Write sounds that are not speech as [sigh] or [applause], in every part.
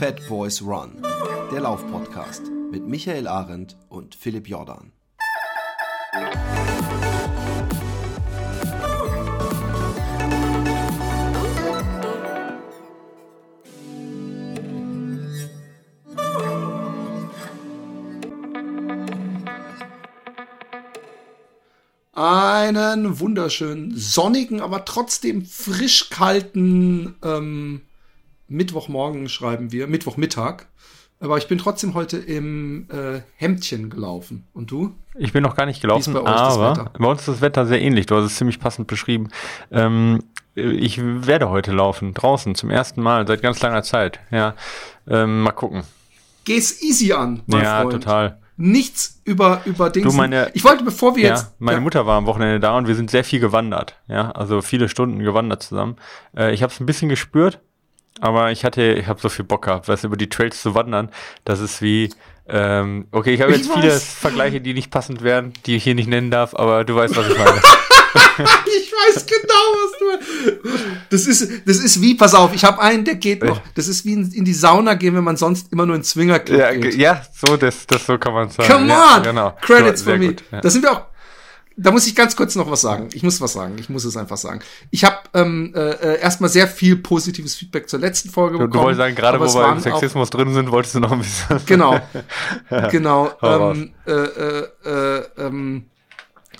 Fat Boys Run, der Laufpodcast mit Michael Arendt und Philipp Jordan. Einen wunderschönen, sonnigen, aber trotzdem frisch kalten ähm, Mittwochmorgen schreiben wir, Mittwochmittag. Aber ich bin trotzdem heute im äh, Hemdchen gelaufen. Und du? Ich bin noch gar nicht gelaufen, bei aber bei uns ist das Wetter sehr ähnlich. Du hast es ziemlich passend beschrieben. Ähm, ich werde heute laufen, draußen, zum ersten Mal seit ganz langer Zeit. Ja, ähm, mal gucken. Geh's easy an, mein ja, Freund. Ja, total. Nichts über, über Dinge. Du meine, ich wollte, bevor wir ja, jetzt. Meine ja. Mutter war am Wochenende da und wir sind sehr viel gewandert. Ja, also viele Stunden gewandert zusammen. Äh, ich habe es ein bisschen gespürt, aber ich hatte, ich habe so viel Bock gehabt, was über die Trails zu wandern. Das ist wie, ähm, okay, ich habe jetzt viele Vergleiche, die nicht passend wären, die ich hier nicht nennen darf, aber du weißt, was ich meine. [laughs] ich weiß genau, was du Das ist, das ist wie, pass auf, ich habe einen, der geht noch. Das ist wie in, in, die Sauna gehen, wenn man sonst immer nur in Zwinger ja, geht. Ja, so, das, das so kann man sagen. Come on! Ja, genau. Credits so, for me. Gut, ja. Da sind wir auch da muss ich ganz kurz noch was sagen. Ich muss was sagen. Ich muss es einfach sagen. Ich habe ähm, äh, erstmal sehr viel positives Feedback zur letzten Folge du, bekommen. Du wolltest sagen, gerade wo wir im Sexismus auch, drin sind, wolltest du noch ein bisschen. Genau. [laughs] ja, genau. Ähm, äh, äh, äh, ähm,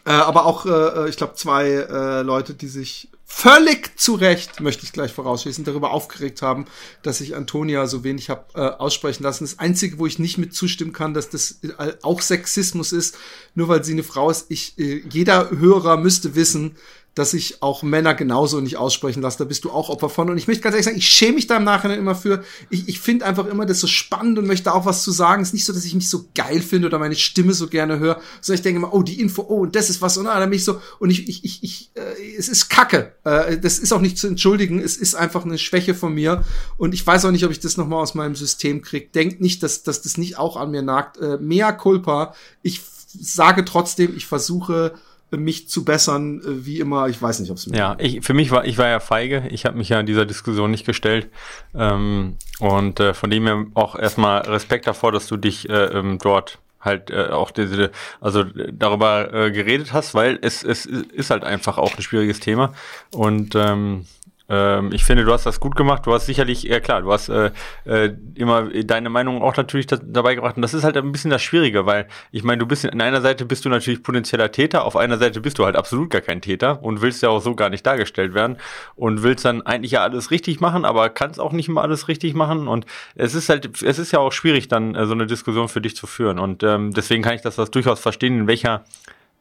äh, aber auch, äh, äh, ich glaube, zwei äh, Leute, die sich völlig zu Recht, möchte ich gleich vorausschließen, darüber aufgeregt haben, dass ich Antonia so wenig habe äh, aussprechen lassen. Das Einzige, wo ich nicht mit zustimmen kann, dass das äh, auch Sexismus ist, nur weil sie eine Frau ist. Ich, äh, jeder Hörer müsste wissen, dass ich auch Männer genauso nicht aussprechen lasse. Da bist du auch Opfer von. Und ich möchte ganz ehrlich sagen, ich schäme mich da im Nachhinein immer für. Ich, ich finde einfach immer das so spannend und möchte auch was zu sagen. Es ist nicht so, dass ich mich so geil finde oder meine Stimme so gerne höre, sondern ich denke immer, oh, die Info, oh, und das ist was. Und dann bin ich so, und ich, ich, ich, ich äh, es ist Kacke. Äh, das ist auch nicht zu entschuldigen. Es ist einfach eine Schwäche von mir. Und ich weiß auch nicht, ob ich das nochmal aus meinem System kriege. Denkt nicht, dass, dass das nicht auch an mir nagt. Äh, mea culpa. Ich sage trotzdem, ich versuche, mich zu bessern, äh, wie immer. Ich weiß nicht, ob es mir. Ja, ich, für mich war ich war ja feige. Ich habe mich ja in dieser Diskussion nicht gestellt ähm, und äh, von dem her auch erstmal Respekt davor, dass du dich äh, ähm, dort halt äh, auch diese, also darüber äh, geredet hast, weil es, es ist halt einfach auch ein schwieriges Thema und ähm, ähm, ich finde, du hast das gut gemacht. Du hast sicherlich, ja klar, du hast äh, äh, immer deine Meinung auch natürlich da, dabei gebracht. Und das ist halt ein bisschen das Schwierige, weil ich meine, du bist in einer Seite bist du natürlich potenzieller Täter, auf einer Seite bist du halt absolut gar kein Täter und willst ja auch so gar nicht dargestellt werden und willst dann eigentlich ja alles richtig machen, aber kannst auch nicht immer alles richtig machen. Und es ist halt, es ist ja auch schwierig, dann äh, so eine Diskussion für dich zu führen. Und ähm, deswegen kann ich das, das durchaus verstehen, in welcher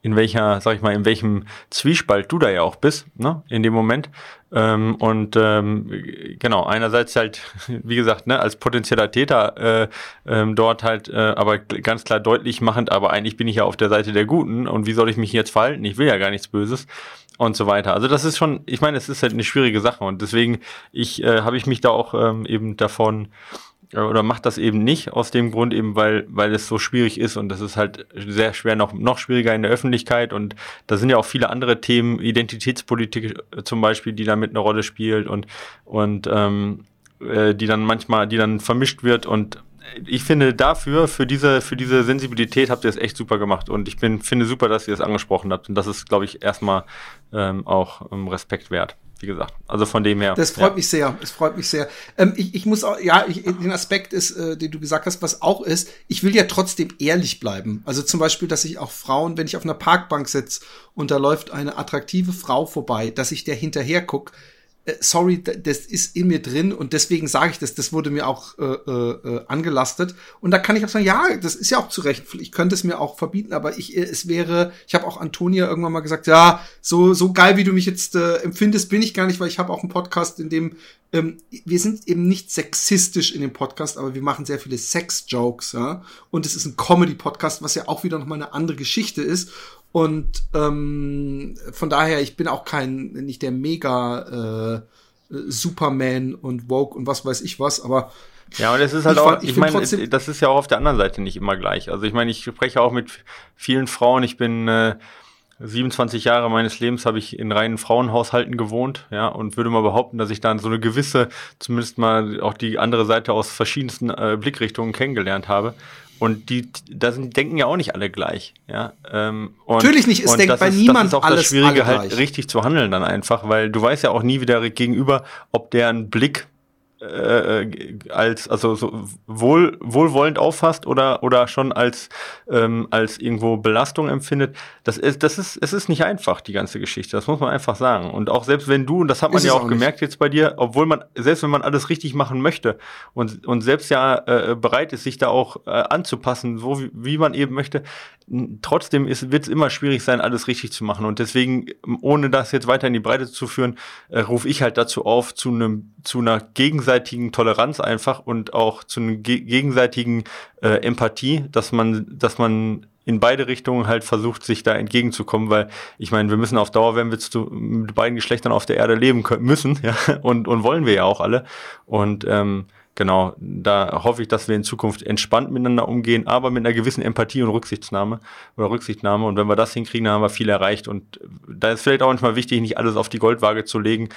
in welcher, sag ich mal, in welchem Zwiespalt du da ja auch bist, ne, in dem Moment. Ähm, und ähm, genau, einerseits halt, [laughs] wie gesagt, ne, als potenzieller Täter äh, ähm, dort halt, äh, aber ganz klar deutlich machend, aber eigentlich bin ich ja auf der Seite der Guten und wie soll ich mich jetzt verhalten? Ich will ja gar nichts Böses und so weiter. Also das ist schon, ich meine, es ist halt eine schwierige Sache und deswegen ich äh, habe ich mich da auch ähm, eben davon oder macht das eben nicht aus dem Grund eben, weil, weil es so schwierig ist und das ist halt sehr schwer, noch, noch schwieriger in der Öffentlichkeit. Und da sind ja auch viele andere Themen, Identitätspolitik zum Beispiel, die damit eine Rolle spielt und, und ähm, äh, die dann manchmal, die dann vermischt wird. Und ich finde dafür, für diese, für diese Sensibilität habt ihr es echt super gemacht. Und ich bin, finde super, dass ihr es angesprochen habt. Und das ist, glaube ich, erstmal ähm, auch ähm, Respekt wert wie gesagt. Also von dem her. Das freut ja. mich sehr. Es freut mich sehr. Ähm, ich, ich muss auch, ja, ich, den Aspekt ist, äh, den du gesagt hast, was auch ist, ich will ja trotzdem ehrlich bleiben. Also zum Beispiel, dass ich auch Frauen, wenn ich auf einer Parkbank sitze und da läuft eine attraktive Frau vorbei, dass ich der hinterher guck, äh, sorry, das ist in mir drin und deswegen sage ich das, das wurde mir auch äh, äh, angelastet. Und da kann ich auch sagen, ja, das ist ja auch zu Recht, ich könnte es mir auch verbieten, aber ich, äh, es wäre, ich habe auch Antonia irgendwann mal gesagt, ja, so, so geil, wie du mich jetzt äh, empfindest, bin ich gar nicht, weil ich habe auch einen Podcast, in dem ähm, wir sind eben nicht sexistisch in dem Podcast, aber wir machen sehr viele Sex-Jokes, ja. Und es ist ein Comedy-Podcast, was ja auch wieder nochmal eine andere Geschichte ist. Und ähm, von daher, ich bin auch kein, nicht der mega äh, Superman und Woke und was weiß ich was, aber ja, und es ist halt ich auch, ich, ich meine, das ist ja auch auf der anderen Seite nicht immer gleich. Also ich meine, ich spreche auch mit vielen Frauen, ich bin äh, 27 Jahre meines Lebens habe ich in reinen Frauenhaushalten gewohnt, ja, und würde mal behaupten, dass ich dann so eine gewisse, zumindest mal auch die andere Seite aus verschiedensten äh, Blickrichtungen kennengelernt habe. Und die, da sind, denken ja auch nicht alle gleich. Ja, ähm, und, Natürlich nicht, es denkt bei ist, niemand Das ist auch alles, das Schwierige, halt richtig zu handeln dann einfach, weil du weißt ja auch nie wieder gegenüber, ob der einen Blick äh, als also so wohl wohlwollend auffasst oder oder schon als ähm, als irgendwo Belastung empfindet das ist das ist es ist nicht einfach die ganze Geschichte das muss man einfach sagen. Und auch selbst wenn du und das hat man ist ja auch, auch gemerkt jetzt bei dir obwohl man selbst wenn man alles richtig machen möchte und und selbst ja äh, bereit ist sich da auch äh, anzupassen so wie, wie man eben möchte trotzdem ist wird es immer schwierig sein alles richtig zu machen. Und deswegen ohne das jetzt weiter in die Breite zu führen äh, rufe ich halt dazu auf zu einem zu einer gegenseitigen gegenseitigen Toleranz einfach und auch zu einer ge gegenseitigen äh, Empathie, dass man, dass man in beide Richtungen halt versucht, sich da entgegenzukommen, weil ich meine, wir müssen auf Dauer, wenn wir zu, mit beiden Geschlechtern auf der Erde leben können, müssen, [laughs] ja, und, und wollen wir ja auch alle. Und ähm, genau, da hoffe ich, dass wir in Zukunft entspannt miteinander umgehen, aber mit einer gewissen Empathie und Rücksichtnahme oder Rücksichtnahme. Und wenn wir das hinkriegen, dann haben wir viel erreicht. Und da ist vielleicht auch manchmal wichtig, nicht alles auf die Goldwaage zu legen,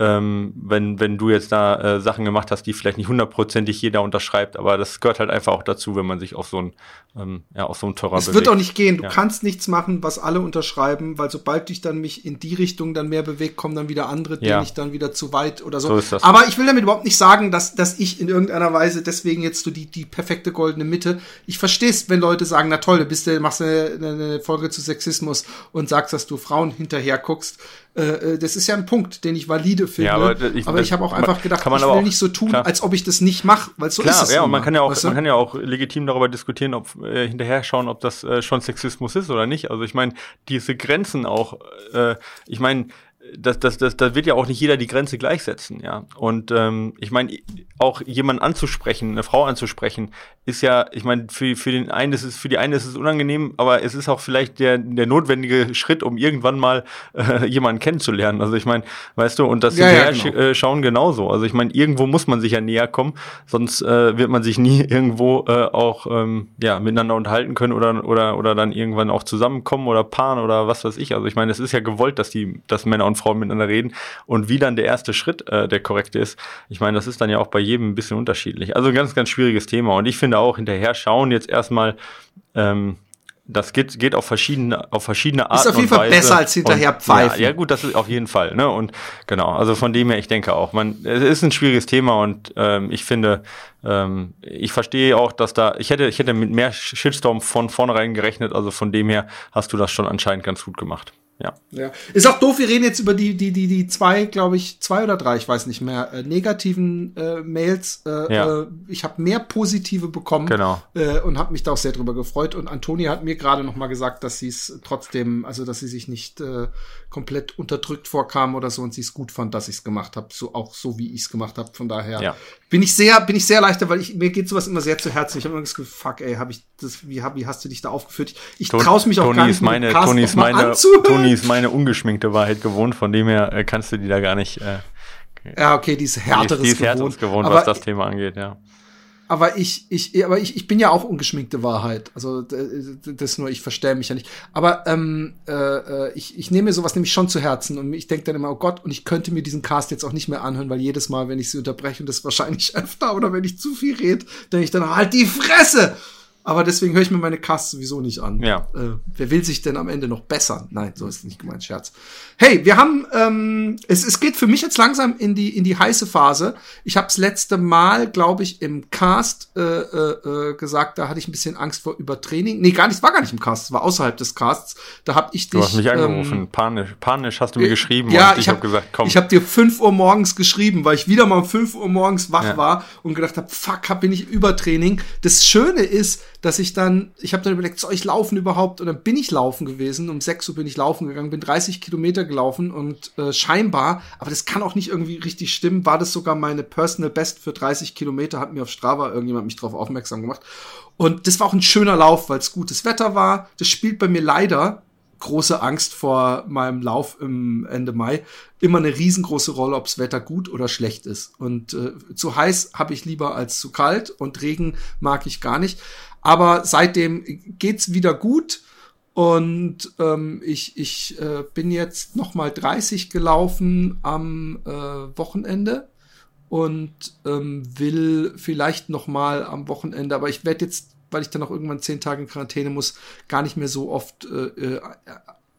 ähm, wenn, wenn du jetzt da äh, Sachen gemacht hast, die vielleicht nicht hundertprozentig jeder unterschreibt, aber das gehört halt einfach auch dazu, wenn man sich auf so ein, ähm, ja, auf so ein Terrain Es bewegt. wird auch nicht gehen. Du ja. kannst nichts machen, was alle unterschreiben, weil sobald ich dann mich in die Richtung dann mehr bewegt, kommen dann wieder andere, denen ja. ich dann wieder zu weit oder so. so ist das. Aber ich will damit überhaupt nicht sagen, dass, dass ich in irgendeiner Weise deswegen jetzt so die, die perfekte goldene Mitte. Ich verstehe es, wenn Leute sagen, na toll, du bist, machst eine, eine Folge zu Sexismus und sagst, dass du Frauen hinterher guckst. Äh, äh, das ist ja ein Punkt, den ich valide finde. Ja, aber ich, aber ich habe auch einfach gedacht, ich will auch, nicht so tun, klar. als ob ich das nicht mache, weil so klar, ist es. Ja, und man kann ja auch, weißt du? man kann ja auch legitim darüber diskutieren, ob äh, hinterher schauen, ob das äh, schon Sexismus ist oder nicht. Also ich meine, diese Grenzen auch, äh, ich meine, das, das, das, da wird ja auch nicht jeder die Grenze gleichsetzen, ja. Und ähm, ich meine, auch jemanden anzusprechen, eine Frau anzusprechen, ist ja, ich meine, für, für den einen ist es, für die einen ist es unangenehm, aber es ist auch vielleicht der, der notwendige Schritt, um irgendwann mal äh, jemanden kennenzulernen. Also ich meine, weißt du, und das ja, ja, genau. äh, schauen genauso. Also ich meine, irgendwo muss man sich ja näher kommen, sonst äh, wird man sich nie [laughs] irgendwo äh, auch ähm, ja, miteinander unterhalten können oder, oder, oder dann irgendwann auch zusammenkommen oder paaren oder was weiß ich. Also ich meine, es ist ja gewollt, dass die, dass Männer und Frauen miteinander reden und wie dann der erste Schritt äh, der korrekte ist. Ich meine, das ist dann ja auch bei jedem ein bisschen unterschiedlich. Also ein ganz, ganz schwieriges Thema. Und ich finde auch hinterher schauen jetzt erstmal, ähm, das geht, geht auf verschiedene, auf verschiedene Arten. Ist auf jeden Fall besser als hinterher und, pfeifen. Ja, ja, gut, das ist auf jeden Fall. Ne? Und genau, also von dem her, ich denke auch, man, es ist ein schwieriges Thema und ähm, ich finde, ähm, ich verstehe auch, dass da, ich hätte, ich hätte mit mehr Shitstorm von vornherein gerechnet, also von dem her hast du das schon anscheinend ganz gut gemacht. Ja. ja. Ist auch doof, wir reden jetzt über die, die, die, die zwei, glaube ich, zwei oder drei, ich weiß nicht mehr, äh, negativen äh, Mails. Äh, ja. äh, ich habe mehr positive bekommen genau. äh, und habe mich da auch sehr drüber gefreut. Und Antonia hat mir gerade noch mal gesagt, dass sie es trotzdem, also dass sie sich nicht äh, komplett unterdrückt vorkam oder so und sie es gut fand, dass ich es gemacht habe, so auch so wie ich es gemacht habe. Von daher ja. bin ich sehr, bin ich sehr leichter, weil ich, mir geht sowas immer sehr zu Herzen. Ich habe immer das Gefühl, fuck, ey, habe ich das, wie, hab, wie hast du dich da aufgeführt? Ich, ich traue mich auch Toni gar nicht, ist meine, Toni ist meine, Toni Toni ist meine ungeschminkte Wahrheit gewohnt, von dem her äh, kannst du die da gar nicht. Äh, ja, okay, die ist härteres die ist, die ist gewohnt, gewohnt was das Thema angeht, ja. Aber ich, ich, aber ich, ich bin ja auch ungeschminkte Wahrheit. Also das nur, ich verstehe mich ja nicht. Aber ähm, äh, äh, ich, ich nehme mir sowas nämlich schon zu Herzen und ich denke dann immer, oh Gott, und ich könnte mir diesen Cast jetzt auch nicht mehr anhören, weil jedes Mal, wenn ich sie unterbreche, und das wahrscheinlich [laughs] öfter oder wenn ich zu viel rede, denke ich dann, halt die Fresse! Aber deswegen höre ich mir meine Casts sowieso nicht an. Ja. Äh, wer will sich denn am Ende noch bessern? Nein, so ist nicht gemeint, Scherz. Hey, wir haben, ähm, es, es geht für mich jetzt langsam in die, in die heiße Phase. Ich habe das letzte Mal, glaube ich, im Cast äh, äh, äh, gesagt, da hatte ich ein bisschen Angst vor Übertraining. Nee, gar nicht, war gar nicht im Cast, es war außerhalb des Casts. Da habe ich dich. Du hast mich angerufen, ähm, panisch, panisch hast du mir geschrieben. Ja, ich habe hab gesagt, komm. Ich habe dir fünf Uhr morgens geschrieben, weil ich wieder mal um fünf Uhr morgens wach ja. war und gedacht habe, fuck, hab bin ich Übertraining. Das Schöne ist, dass ich dann, ich habe dann überlegt, soll ich laufen überhaupt? Und dann bin ich laufen gewesen. Um 6 Uhr bin ich laufen gegangen, bin 30 Kilometer gelaufen und äh, scheinbar, aber das kann auch nicht irgendwie richtig stimmen, war das sogar meine Personal Best für 30 Kilometer, hat mir auf Strava irgendjemand mich darauf aufmerksam gemacht. Und das war auch ein schöner Lauf, weil es gutes Wetter war. Das spielt bei mir leider große Angst vor meinem Lauf im Ende Mai immer eine riesengroße Rolle, ob's Wetter gut oder schlecht ist. Und äh, zu heiß habe ich lieber als zu kalt und Regen mag ich gar nicht. Aber seitdem geht's wieder gut. Und ähm, ich, ich äh, bin jetzt noch mal 30 gelaufen am äh, Wochenende und ähm, will vielleicht noch mal am Wochenende, aber ich werde jetzt, weil ich dann auch irgendwann zehn Tage in Quarantäne muss, gar nicht mehr so oft äh, äh,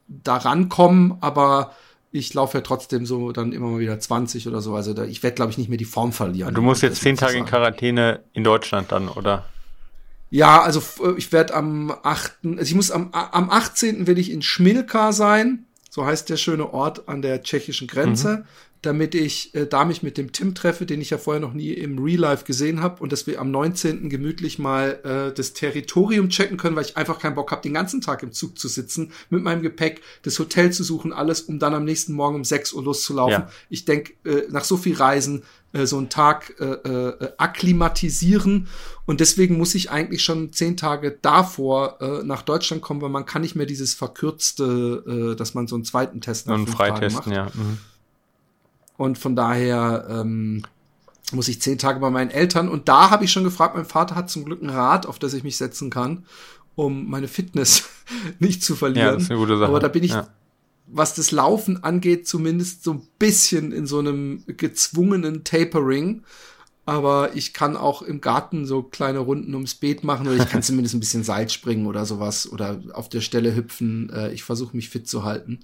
da rankommen, aber ich laufe ja trotzdem so dann immer mal wieder 20 oder so. Also da, ich werde, glaube ich, nicht mehr die Form verlieren. Du musst jetzt zehn Tage in Quarantäne in Deutschland dann, oder? Ja, also äh, ich werde am 8., also ich muss am, am 18. will ich in Schmilka sein, so heißt der schöne Ort an der tschechischen Grenze, mhm. Damit ich äh, da mich mit dem Tim treffe, den ich ja vorher noch nie im Real Life gesehen habe und dass wir am 19. gemütlich mal äh, das Territorium checken können, weil ich einfach keinen Bock habe, den ganzen Tag im Zug zu sitzen, mit meinem Gepäck, das Hotel zu suchen, alles, um dann am nächsten Morgen um 6 Uhr loszulaufen. Ja. Ich denke, äh, nach so viel Reisen äh, so einen Tag äh, äh, akklimatisieren. Und deswegen muss ich eigentlich schon zehn Tage davor äh, nach Deutschland kommen, weil man kann nicht mehr dieses verkürzte, äh, dass man so einen zweiten Test nach fünf Tagen macht. Ja. Mhm. Und von daher ähm, muss ich zehn Tage bei meinen Eltern. Und da habe ich schon gefragt, mein Vater hat zum Glück ein Rad, auf das ich mich setzen kann, um meine Fitness [laughs] nicht zu verlieren. Ja, das ist eine gute Sache. Aber da bin ich, ja was das Laufen angeht, zumindest so ein bisschen in so einem gezwungenen Tapering. Aber ich kann auch im Garten so kleine Runden ums Beet machen oder ich kann [laughs] zumindest ein bisschen Seil springen oder sowas oder auf der Stelle hüpfen. Äh, ich versuche mich fit zu halten.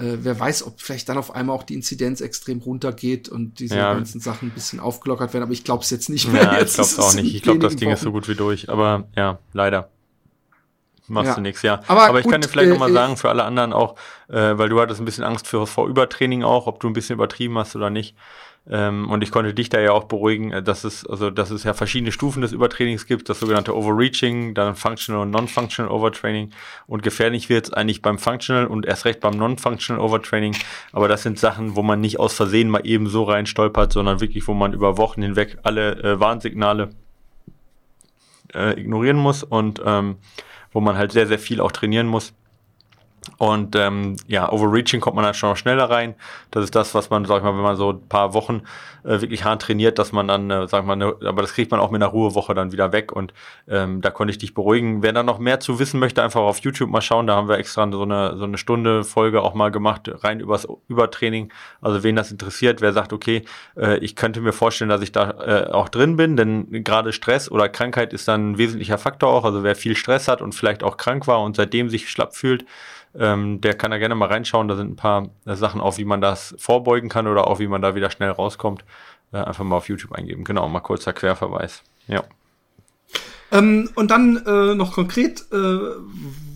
Äh, wer weiß, ob vielleicht dann auf einmal auch die Inzidenz extrem runtergeht und diese ja. ganzen Sachen ein bisschen aufgelockert werden. Aber ich glaube es jetzt nicht mehr. Ja, jetzt ich glaube auch nicht. Ich glaube, das Ding ist so gut wie durch. Aber ja, leider machst ja. du nichts, ja. Aber, Aber ich gut, kann dir vielleicht äh, nochmal sagen, für alle anderen auch, äh, weil du hattest ein bisschen Angst für, vor Übertraining auch, ob du ein bisschen übertrieben hast oder nicht. Ähm, und ich konnte dich da ja auch beruhigen, äh, dass es, also, dass es ja verschiedene Stufen des Übertrainings gibt, das sogenannte Overreaching, dann Functional und Non-Functional Overtraining. Und gefährlich wird es eigentlich beim Functional und erst recht beim Non-Functional Overtraining. Aber das sind Sachen, wo man nicht aus Versehen mal eben so rein stolpert, sondern wirklich, wo man über Wochen hinweg alle äh, Warnsignale äh, ignorieren muss und ähm, wo man halt sehr, sehr viel auch trainieren muss. Und ähm, ja, Overreaching kommt man dann schon noch schneller rein. Das ist das, was man, sag ich mal, wenn man so ein paar Wochen äh, wirklich hart trainiert, dass man dann, äh, sag ich mal, ne, aber das kriegt man auch mit einer Ruhewoche dann wieder weg. Und ähm, da konnte ich dich beruhigen. Wer da noch mehr zu wissen möchte, einfach auf YouTube mal schauen. Da haben wir extra so eine, so eine Stunde Folge auch mal gemacht, rein übers Übertraining. Also wen das interessiert, wer sagt, okay, äh, ich könnte mir vorstellen, dass ich da äh, auch drin bin, denn gerade Stress oder Krankheit ist dann ein wesentlicher Faktor auch. Also wer viel Stress hat und vielleicht auch krank war und seitdem sich schlapp fühlt, ähm, der kann da gerne mal reinschauen. Da sind ein paar äh, Sachen auch, wie man das vorbeugen kann oder auch wie man da wieder schnell rauskommt. Äh, einfach mal auf YouTube eingeben. Genau, mal kurzer Querverweis. Ja. Ähm, und dann äh, noch konkret, äh,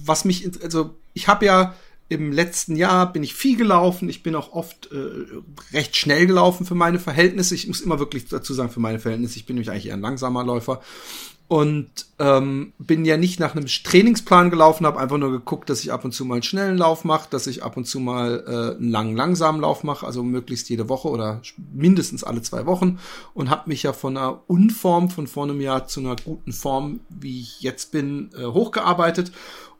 was mich, also ich habe ja im letzten Jahr bin ich viel gelaufen. Ich bin auch oft äh, recht schnell gelaufen für meine Verhältnisse. Ich muss immer wirklich dazu sagen, für meine Verhältnisse. Ich bin nämlich eigentlich eher ein langsamer Läufer und ähm, bin ja nicht nach einem Trainingsplan gelaufen, habe einfach nur geguckt, dass ich ab und zu mal einen schnellen Lauf mache, dass ich ab und zu mal äh, einen langen, langsamen Lauf mache, also möglichst jede Woche oder mindestens alle zwei Wochen und habe mich ja von einer Unform von vor einem Jahr zu einer guten Form, wie ich jetzt bin, äh, hochgearbeitet.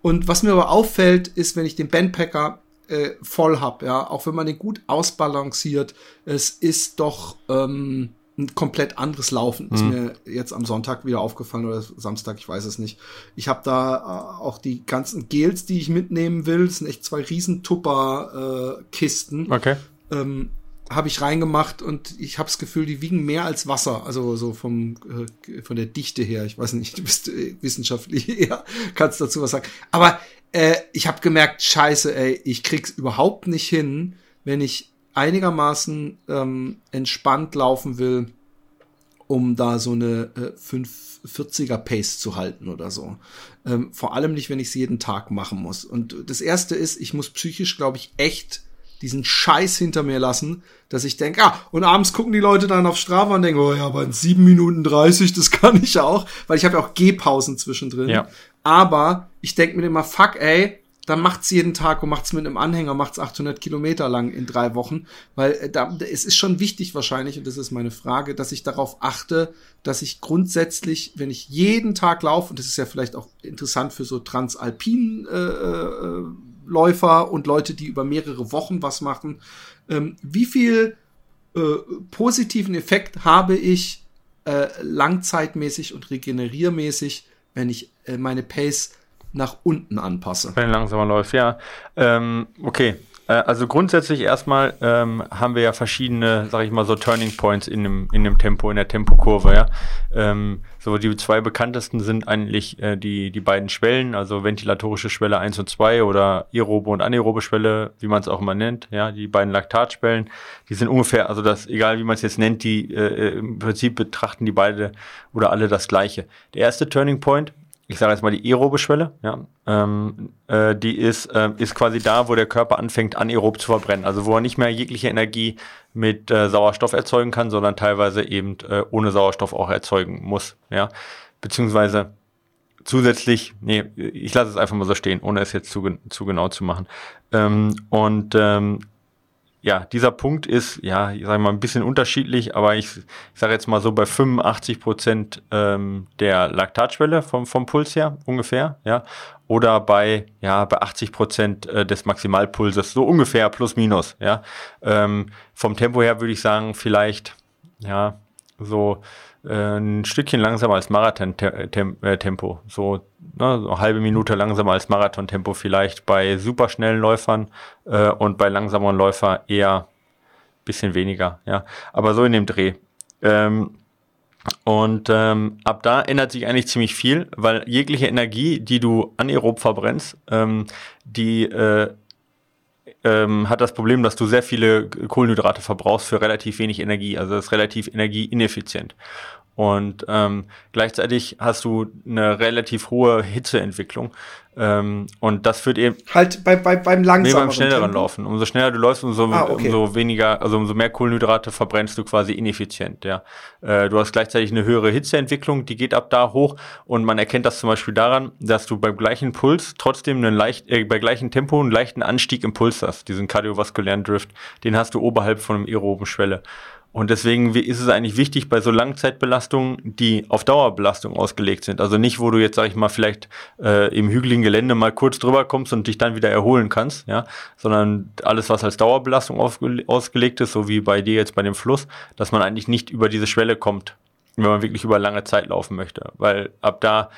Und was mir aber auffällt, ist, wenn ich den Bandpacker äh, voll hab, ja, auch wenn man den gut ausbalanciert, es ist doch ähm, ein komplett anderes Laufen. Ist mhm. mir jetzt am Sonntag wieder aufgefallen oder Samstag, ich weiß es nicht. Ich habe da äh, auch die ganzen Gels, die ich mitnehmen will. Das sind echt zwei riesen Tupper-Kisten. Äh, okay. Ähm, habe ich reingemacht und ich habe das Gefühl, die wiegen mehr als Wasser, also so vom äh, von der Dichte her. Ich weiß nicht, [laughs] du bist äh, wissenschaftlich [laughs] eher, kannst dazu was sagen. Aber äh, ich habe gemerkt, scheiße, ey, ich krieg's überhaupt nicht hin, wenn ich einigermaßen ähm, entspannt laufen will, um da so eine äh, 540er Pace zu halten oder so. Ähm, vor allem nicht, wenn ich es jeden Tag machen muss. Und das erste ist, ich muss psychisch, glaube ich, echt diesen Scheiß hinter mir lassen, dass ich denke, ah, und abends gucken die Leute dann auf Strava und denken, oh ja, aber in 7 Minuten 30, das kann ich auch, weil ich habe ja auch Gehpausen zwischendrin. Ja. Aber ich denke mir immer, fuck, ey, dann macht's jeden Tag und macht's mit einem Anhänger, macht's 800 Kilometer lang in drei Wochen, weil äh, da, es ist schon wichtig wahrscheinlich, und das ist meine Frage, dass ich darauf achte, dass ich grundsätzlich, wenn ich jeden Tag laufe, und das ist ja vielleicht auch interessant für so Transalpin äh, äh, Läufer und Leute, die über mehrere Wochen was machen, ähm, wie viel äh, positiven Effekt habe ich äh, langzeitmäßig und regeneriermäßig, wenn ich äh, meine Pace nach unten anpasse. Wenn langsamer läuft, ja. Ähm, okay, äh, also grundsätzlich erstmal ähm, haben wir ja verschiedene, sag ich mal, so Turning Points in dem, in dem Tempo, in der Tempokurve, ja. Ähm, so die zwei bekanntesten sind eigentlich äh, die, die beiden Schwellen, also ventilatorische Schwelle 1 und 2 oder aerobe und anaerobe Schwelle, wie man es auch immer nennt, ja, die beiden Laktatschwellen, die sind ungefähr, also das, egal wie man es jetzt nennt, die äh, im Prinzip betrachten die beide oder alle das gleiche. Der erste Turning Point ich sage jetzt mal die aerobe Schwelle, ja, ähm, äh, die ist, äh, ist quasi da, wo der Körper anfängt, anaerob zu verbrennen. Also wo er nicht mehr jegliche Energie mit äh, Sauerstoff erzeugen kann, sondern teilweise eben äh, ohne Sauerstoff auch erzeugen muss. Ja, beziehungsweise zusätzlich, nee, ich lasse es einfach mal so stehen, ohne es jetzt zu, zu genau zu machen. Ähm, und ähm, ja, dieser Punkt ist, ja, ich sage mal, ein bisschen unterschiedlich, aber ich, ich sage jetzt mal so bei 85 Prozent ähm, der Laktatschwelle vom, vom Puls her ungefähr, ja, oder bei, ja, bei 80 Prozent äh, des Maximalpulses, so ungefähr plus minus, ja. Ähm, vom Tempo her würde ich sagen, vielleicht, ja, so äh, ein Stückchen langsamer als Marathon-Tempo. So, ne, so eine halbe Minute langsamer als Marathon-Tempo vielleicht bei superschnellen Läufern äh, und bei langsameren Läufern eher bisschen weniger, ja. Aber so in dem Dreh. Ähm, und ähm, ab da ändert sich eigentlich ziemlich viel, weil jegliche Energie, die du anaerob verbrennst, ähm, die äh, ähm, hat das Problem, dass du sehr viele Kohlenhydrate verbrauchst für relativ wenig Energie. Also das ist relativ energieineffizient. Und ähm, gleichzeitig hast du eine relativ hohe Hitzeentwicklung. Ähm, und das führt eben. Halt bei, bei, beim langsameren. Nee, beim schnelleren Tempo? Laufen. Umso schneller du läufst, umso, ah, okay. umso weniger, also umso mehr Kohlenhydrate verbrennst du quasi ineffizient, ja. Äh, du hast gleichzeitig eine höhere Hitzeentwicklung, die geht ab da hoch. Und man erkennt das zum Beispiel daran, dass du beim gleichen Puls trotzdem einen leicht, äh, bei gleichem Tempo einen leichten Anstieg im Puls hast. Diesen kardiovaskulären Drift. Den hast du oberhalb von einem aeroben Schwelle. Und deswegen ist es eigentlich wichtig bei so Langzeitbelastungen, die auf Dauerbelastung ausgelegt sind. Also nicht, wo du jetzt, sag ich mal, vielleicht äh, im hügeligen Gelände mal kurz drüber kommst und dich dann wieder erholen kannst, ja, sondern alles, was als Dauerbelastung ausgelegt ist, so wie bei dir jetzt bei dem Fluss, dass man eigentlich nicht über diese Schwelle kommt, wenn man wirklich über lange Zeit laufen möchte. Weil ab da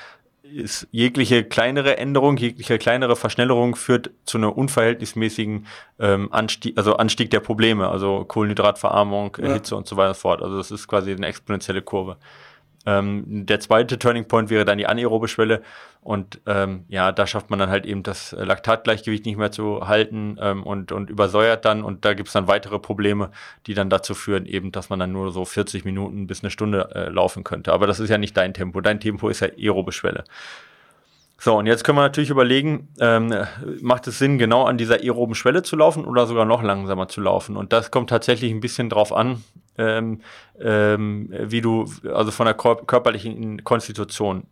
ist jegliche kleinere Änderung, jegliche kleinere Verschnellerung führt zu einer unverhältnismäßigen ähm, Anstieg, also Anstieg der Probleme, also Kohlenhydratverarmung, ja. Hitze und so weiter und so fort. Also das ist quasi eine exponentielle Kurve. Ähm, der zweite Turning Point wäre dann die anaerobe Schwelle. Und ähm, ja, da schafft man dann halt eben das Laktatgleichgewicht nicht mehr zu halten ähm, und, und übersäuert dann. Und da gibt es dann weitere Probleme, die dann dazu führen, eben, dass man dann nur so 40 Minuten bis eine Stunde äh, laufen könnte. Aber das ist ja nicht dein Tempo. Dein Tempo ist ja aerobe Schwelle. So, und jetzt können wir natürlich überlegen, ähm, macht es Sinn, genau an dieser aeroben Schwelle zu laufen oder sogar noch langsamer zu laufen? Und das kommt tatsächlich ein bisschen drauf an, ähm, ähm, wie du, also von der körperlichen Konstitution.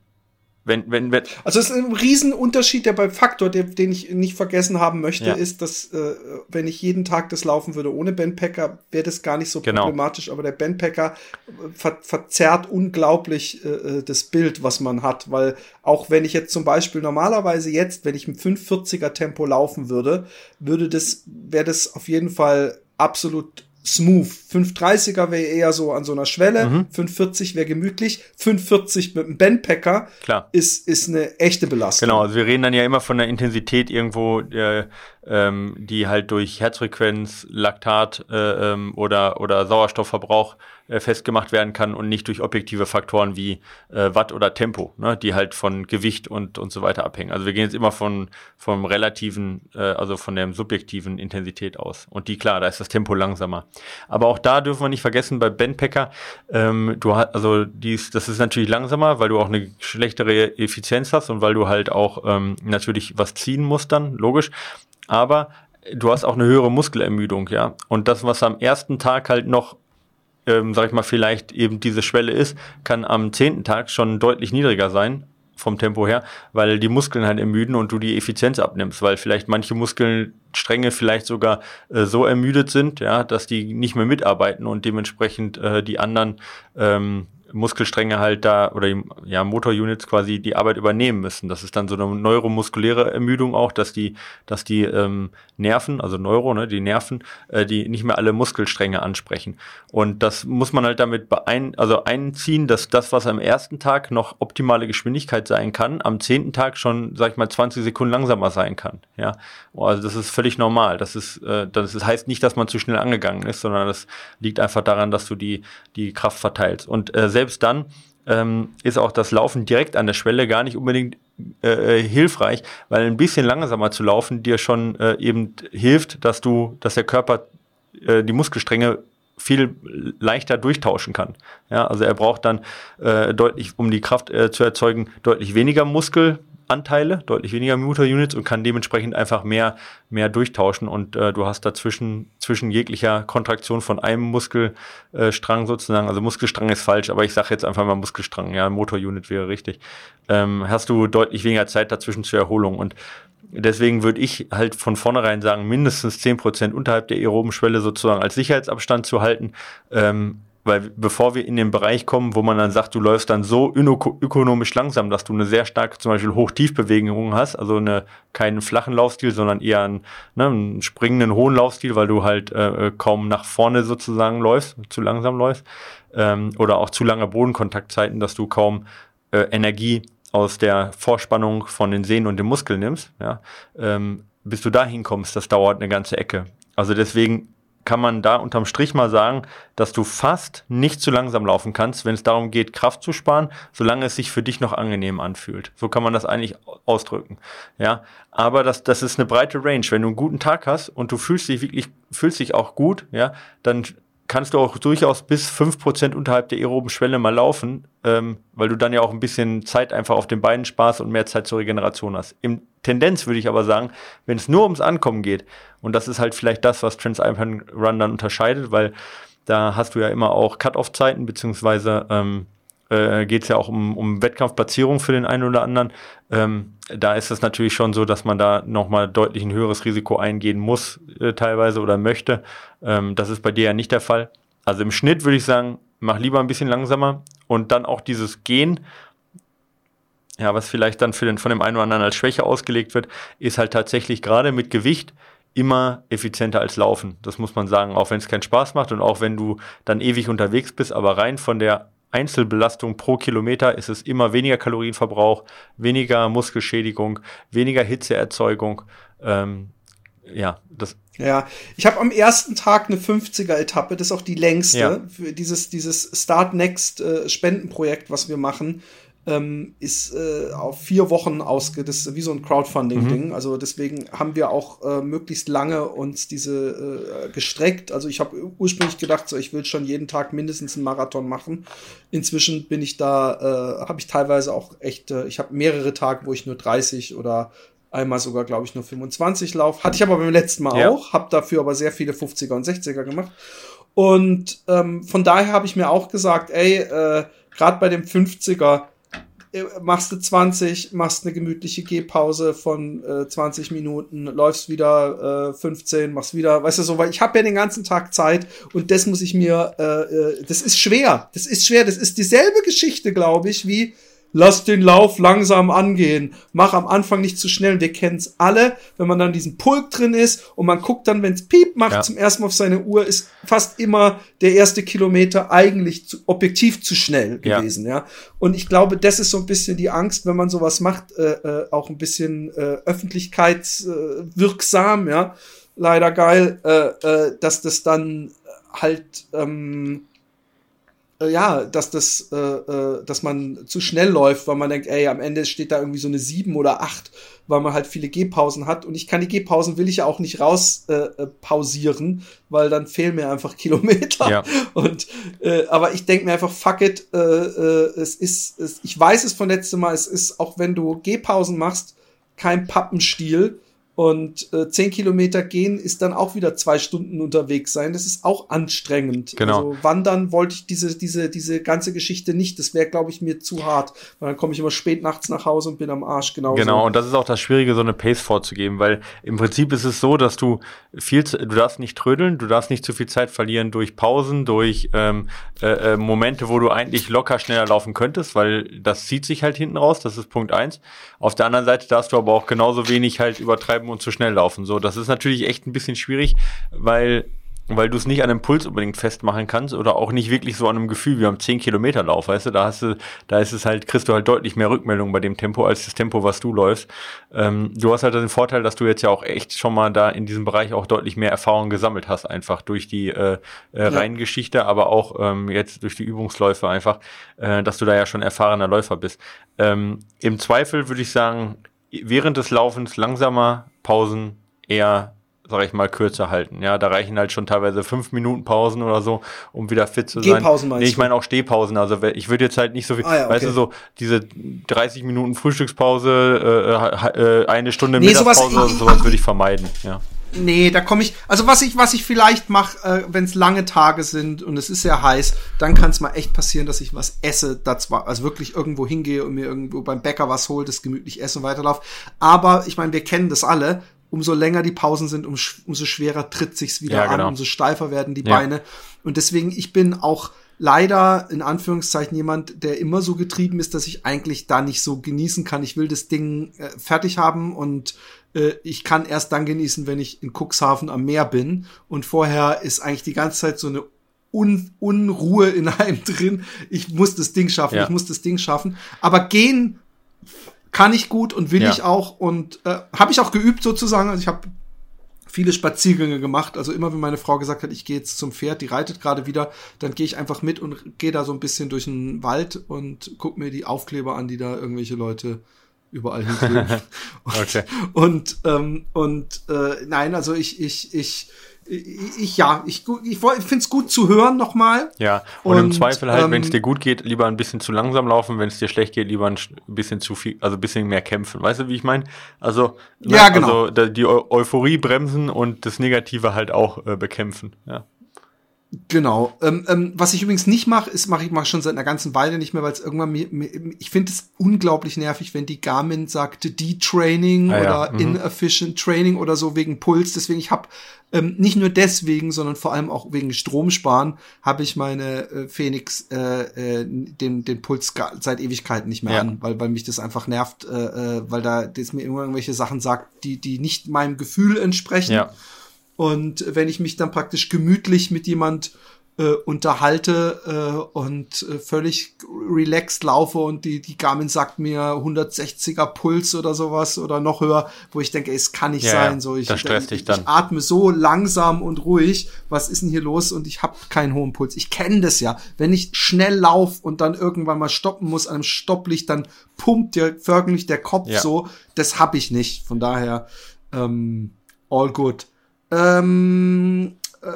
Wenn, wenn, wenn also es ist ein Riesenunterschied, der beim Faktor, der, den ich nicht vergessen haben möchte, ja. ist, dass äh, wenn ich jeden Tag das laufen würde ohne Bandpacker, wäre das gar nicht so genau. problematisch, aber der Bandpacker äh, ver verzerrt unglaublich äh, äh, das Bild, was man hat, weil auch wenn ich jetzt zum Beispiel normalerweise jetzt, wenn ich im 540er Tempo laufen würde, würde das, wäre das auf jeden Fall absolut smooth. 530er wäre eher so an so einer Schwelle, mhm. 540 wäre gemütlich, 540 mit einem Bandpacker Klar. ist ist eine echte Belastung. Genau, also wir reden dann ja immer von der Intensität irgendwo, äh, ähm, die halt durch Herzfrequenz, Laktat äh, ähm, oder oder Sauerstoffverbrauch festgemacht werden kann und nicht durch objektive Faktoren wie äh, Watt oder Tempo, ne, die halt von Gewicht und, und so weiter abhängen. Also wir gehen jetzt immer von vom relativen, äh, also von der subjektiven Intensität aus. Und die, klar, da ist das Tempo langsamer. Aber auch da dürfen wir nicht vergessen, bei Bandpacker, ähm, du hast, also dies, das ist natürlich langsamer, weil du auch eine schlechtere Effizienz hast und weil du halt auch ähm, natürlich was ziehen musst dann, logisch. Aber du hast auch eine höhere Muskelermüdung, ja. Und das, was am ersten Tag halt noch ähm, sag ich mal, vielleicht eben diese Schwelle ist, kann am zehnten Tag schon deutlich niedriger sein vom Tempo her, weil die Muskeln halt ermüden und du die Effizienz abnimmst, weil vielleicht manche Muskelstränge vielleicht sogar äh, so ermüdet sind, ja, dass die nicht mehr mitarbeiten und dementsprechend äh, die anderen ähm, Muskelstränge halt da oder die ja, Motorunits quasi die Arbeit übernehmen müssen. Das ist dann so eine neuromuskuläre Ermüdung auch, dass die, dass die ähm, Nerven, also Neuro, ne, die Nerven, äh, die nicht mehr alle Muskelstränge ansprechen. Und das muss man halt damit beein also einziehen, dass das, was am ersten Tag noch optimale Geschwindigkeit sein kann, am zehnten Tag schon, sag ich mal, 20 Sekunden langsamer sein kann. Ja, also das ist völlig normal. Das ist, äh, das heißt nicht, dass man zu schnell angegangen ist, sondern das liegt einfach daran, dass du die, die Kraft verteilst. Und äh, selbst dann ähm, ist auch das Laufen direkt an der Schwelle gar nicht unbedingt äh, äh, hilfreich, weil ein bisschen langsamer zu laufen dir schon äh, eben hilft, dass du, dass der Körper äh, die Muskelstränge viel leichter durchtauschen kann. Ja, also er braucht dann äh, deutlich, um die Kraft äh, zu erzeugen, deutlich weniger Muskel, Anteile, deutlich weniger Motor-Units und kann dementsprechend einfach mehr, mehr durchtauschen. Und äh, du hast dazwischen zwischen jeglicher Kontraktion von einem Muskelstrang sozusagen, also Muskelstrang ist falsch, aber ich sage jetzt einfach mal Muskelstrang, ja, Motor-Unit wäre richtig, ähm, hast du deutlich weniger Zeit dazwischen zur Erholung. Und deswegen würde ich halt von vornherein sagen, mindestens zehn Prozent unterhalb der aeroben Schwelle sozusagen als Sicherheitsabstand zu halten, ähm, weil bevor wir in den Bereich kommen, wo man dann sagt, du läufst dann so ökonomisch langsam, dass du eine sehr starke zum Beispiel Hoch-Tief-Bewegung hast, also eine, keinen flachen Laufstil, sondern eher einen, ne, einen springenden hohen Laufstil, weil du halt äh, kaum nach vorne sozusagen läufst, zu langsam läufst, ähm, oder auch zu lange Bodenkontaktzeiten, dass du kaum äh, Energie aus der Vorspannung von den Sehnen und den Muskeln nimmst, ja, ähm, bis du dahin kommst, das dauert eine ganze Ecke. Also deswegen kann man da unterm Strich mal sagen, dass du fast nicht zu langsam laufen kannst, wenn es darum geht, Kraft zu sparen, solange es sich für dich noch angenehm anfühlt. So kann man das eigentlich ausdrücken. Ja, aber das, das ist eine breite Range. Wenn du einen guten Tag hast und du fühlst dich wirklich, fühlst dich auch gut, ja, dann kannst du auch durchaus bis fünf Prozent unterhalb der aeroben Schwelle mal laufen, ähm, weil du dann ja auch ein bisschen Zeit einfach auf den Beinen sparst und mehr Zeit zur Regeneration hast. Im Tendenz würde ich aber sagen, wenn es nur ums Ankommen geht, und das ist halt vielleicht das, was Transalpine Run dann unterscheidet, weil da hast du ja immer auch Cut-Off-Zeiten, beziehungsweise ähm, äh, geht es ja auch um, um Wettkampfplatzierung für den einen oder anderen. Ähm, da ist es natürlich schon so, dass man da nochmal deutlich ein höheres Risiko eingehen muss, äh, teilweise oder möchte. Ähm, das ist bei dir ja nicht der Fall. Also im Schnitt würde ich sagen, mach lieber ein bisschen langsamer und dann auch dieses Gehen, ja, was vielleicht dann für den, von dem einen oder anderen als Schwäche ausgelegt wird, ist halt tatsächlich gerade mit Gewicht immer effizienter als Laufen. Das muss man sagen, auch wenn es keinen Spaß macht und auch wenn du dann ewig unterwegs bist, aber rein von der Einzelbelastung pro Kilometer ist es immer weniger Kalorienverbrauch, weniger Muskelschädigung, weniger Hitzeerzeugung. Ähm, ja, das. Ja, ich habe am ersten Tag eine 50er-Etappe, das ist auch die längste, ja. für dieses, dieses Start Next äh, Spendenprojekt, was wir machen ähm, ist äh, auf vier Wochen ausge, das ist wie so ein Crowdfunding-Ding. Mhm. Also deswegen haben wir auch äh, möglichst lange uns diese äh, gestreckt. Also ich habe ursprünglich gedacht, so ich will schon jeden Tag mindestens einen Marathon machen. Inzwischen bin ich da, äh, habe ich teilweise auch echt, äh, ich habe mehrere Tage, wo ich nur 30 oder einmal sogar, glaube ich, nur 25 lauf. Hatte ich aber beim letzten Mal ja. auch, habe dafür aber sehr viele 50er und 60er gemacht. Und ähm, von daher habe ich mir auch gesagt, ey, äh, gerade bei dem 50er, äh, machst du 20, machst eine gemütliche Gehpause von äh, 20 Minuten, läufst wieder äh, 15, machst wieder, weißt du so, weil ich habe ja den ganzen Tag Zeit und das muss ich mir, äh, äh, das ist schwer, das ist schwer, das ist dieselbe Geschichte, glaube ich, wie lass den Lauf langsam angehen, mach am Anfang nicht zu schnell. Wir kennen es alle, wenn man dann diesen Pulk drin ist und man guckt dann, wenn es Piep macht, ja. zum ersten Mal auf seine Uhr, ist fast immer der erste Kilometer eigentlich zu, objektiv zu schnell gewesen, ja. ja. Und ich glaube, das ist so ein bisschen die Angst, wenn man sowas macht, äh, äh, auch ein bisschen äh, öffentlichkeitswirksam, ja. Leider geil, äh, äh, dass das dann halt ähm, äh, ja, dass das, äh, äh, dass man zu schnell läuft, weil man denkt, ey, am Ende steht da irgendwie so eine sieben oder acht, weil man halt viele Gehpausen hat. Und ich kann die Gehpausen will ich ja auch nicht raus äh, äh pausieren, weil dann fehlen mir einfach [laughs] Kilometer. Ja. Und äh, aber ich denke mir einfach, fuck it, äh, äh, es ist, es, ich weiß es von letztem Mal, es ist, auch wenn du Gehpausen machst, kein Pappenstiel Und äh, zehn Kilometer gehen ist dann auch wieder zwei Stunden unterwegs sein. Das ist auch anstrengend. Genau. Also wandern wollte ich diese, diese, diese ganze Geschichte nicht. Das wäre, glaube ich, mir zu hart. Weil dann komme ich immer spät nachts nach Hause und bin am Arsch. Genau. Genau, und das ist auch das Schwierige, so eine Pace vorzugeben, weil im Prinzip ist es so, dass du viel, du darfst nicht trödeln, du darfst nicht zu viel Zeit verlieren durch Pausen, durch ähm, äh, äh, Momente, wo du eigentlich locker schneller laufen könntest, weil das zieht sich halt hinten raus. Das ist Punkt eins. Auf der anderen Seite darfst du aber auch genauso wenig halt übertreiben und zu schnell laufen. So, das ist natürlich echt ein bisschen schwierig, weil weil du es nicht an einem Puls unbedingt festmachen kannst oder auch nicht wirklich so an einem Gefühl wie am 10 Kilometer Lauf, weißt du, da hast du, da ist es halt, kriegst du halt deutlich mehr Rückmeldung bei dem Tempo als das Tempo, was du läufst. Ähm, du hast halt den Vorteil, dass du jetzt ja auch echt schon mal da in diesem Bereich auch deutlich mehr Erfahrung gesammelt hast, einfach durch die äh, äh, ja. Reingeschichte, aber auch ähm, jetzt durch die Übungsläufe einfach, äh, dass du da ja schon erfahrener Läufer bist. Ähm, Im Zweifel würde ich sagen, während des Laufens langsamer Pausen eher sag ich mal, kürzer halten. Ja, da reichen halt schon teilweise fünf Minuten Pausen oder so, um wieder fit zu sein. Gehpausen meinst nee, ich meine auch Stehpausen. Also ich würde jetzt halt nicht so viel, ah, ja, okay. weißt du, so diese 30 Minuten Frühstückspause, äh, äh, eine Stunde nee, Mittagspause sowas, sowas würde ich vermeiden. Ja. Nee, da komme ich. Also was ich, was ich vielleicht mache, äh, wenn es lange Tage sind und es ist sehr heiß, dann kann es mal echt passieren, dass ich was esse, das war, also wirklich irgendwo hingehe und mir irgendwo beim Bäcker was hole, das gemütlich esse und weiterlaufe. Aber ich meine, wir kennen das alle umso länger die Pausen sind, um, umso schwerer tritt sich's wieder ja, genau. an, umso steifer werden die ja. Beine. Und deswegen, ich bin auch leider in Anführungszeichen jemand, der immer so getrieben ist, dass ich eigentlich da nicht so genießen kann. Ich will das Ding äh, fertig haben und äh, ich kann erst dann genießen, wenn ich in Cuxhaven am Meer bin. Und vorher ist eigentlich die ganze Zeit so eine Un Unruhe in [laughs] einem drin. Ich muss das Ding schaffen, ja. ich muss das Ding schaffen. Aber gehen kann ich gut und will ja. ich auch und äh, habe ich auch geübt sozusagen. Also ich habe viele Spaziergänge gemacht. Also immer, wenn meine Frau gesagt hat, ich gehe jetzt zum Pferd, die reitet gerade wieder, dann gehe ich einfach mit und gehe da so ein bisschen durch den Wald und guck mir die Aufkleber an, die da irgendwelche Leute überall hinkleben. [laughs] okay. Und, ähm, und äh, nein, also ich, ich, ich ich ja, ich, ich, ich finde es gut zu hören nochmal. Ja, und, und im Zweifel halt, ähm, wenn es dir gut geht, lieber ein bisschen zu langsam laufen, wenn es dir schlecht geht, lieber ein bisschen zu viel, also ein bisschen mehr kämpfen. Weißt du, wie ich meine? Also, ne, ja, genau. also die Euphorie bremsen und das Negative halt auch äh, bekämpfen. Ja. Genau. Ähm, ähm, was ich übrigens nicht mache, ist mache ich mach schon seit einer ganzen Weile nicht mehr, weil es irgendwann mir, mir ich finde es unglaublich nervig, wenn die Garmin sagte D-Training ah, oder mhm. inefficient Training oder so wegen Puls. Deswegen ich habe ähm, nicht nur deswegen, sondern vor allem auch wegen Stromsparen habe ich meine äh, Phoenix äh, äh, den den Puls seit Ewigkeiten nicht mehr ja. an, weil weil mich das einfach nervt, äh, äh, weil da das mir irgendwelche Sachen sagt, die die nicht meinem Gefühl entsprechen. Ja. Und wenn ich mich dann praktisch gemütlich mit jemand äh, unterhalte äh, und äh, völlig relaxed laufe und die, die Garmin sagt mir 160er Puls oder sowas oder noch höher, wo ich denke, ey, es kann nicht ja, sein. So, ich, dann. ich atme so langsam und ruhig. Was ist denn hier los? Und ich habe keinen hohen Puls. Ich kenne das ja. Wenn ich schnell lauf und dann irgendwann mal stoppen muss an einem Stopplicht, dann pumpt dir förmlich der Kopf ja. so. Das habe ich nicht. Von daher ähm, all good. Ähm, äh,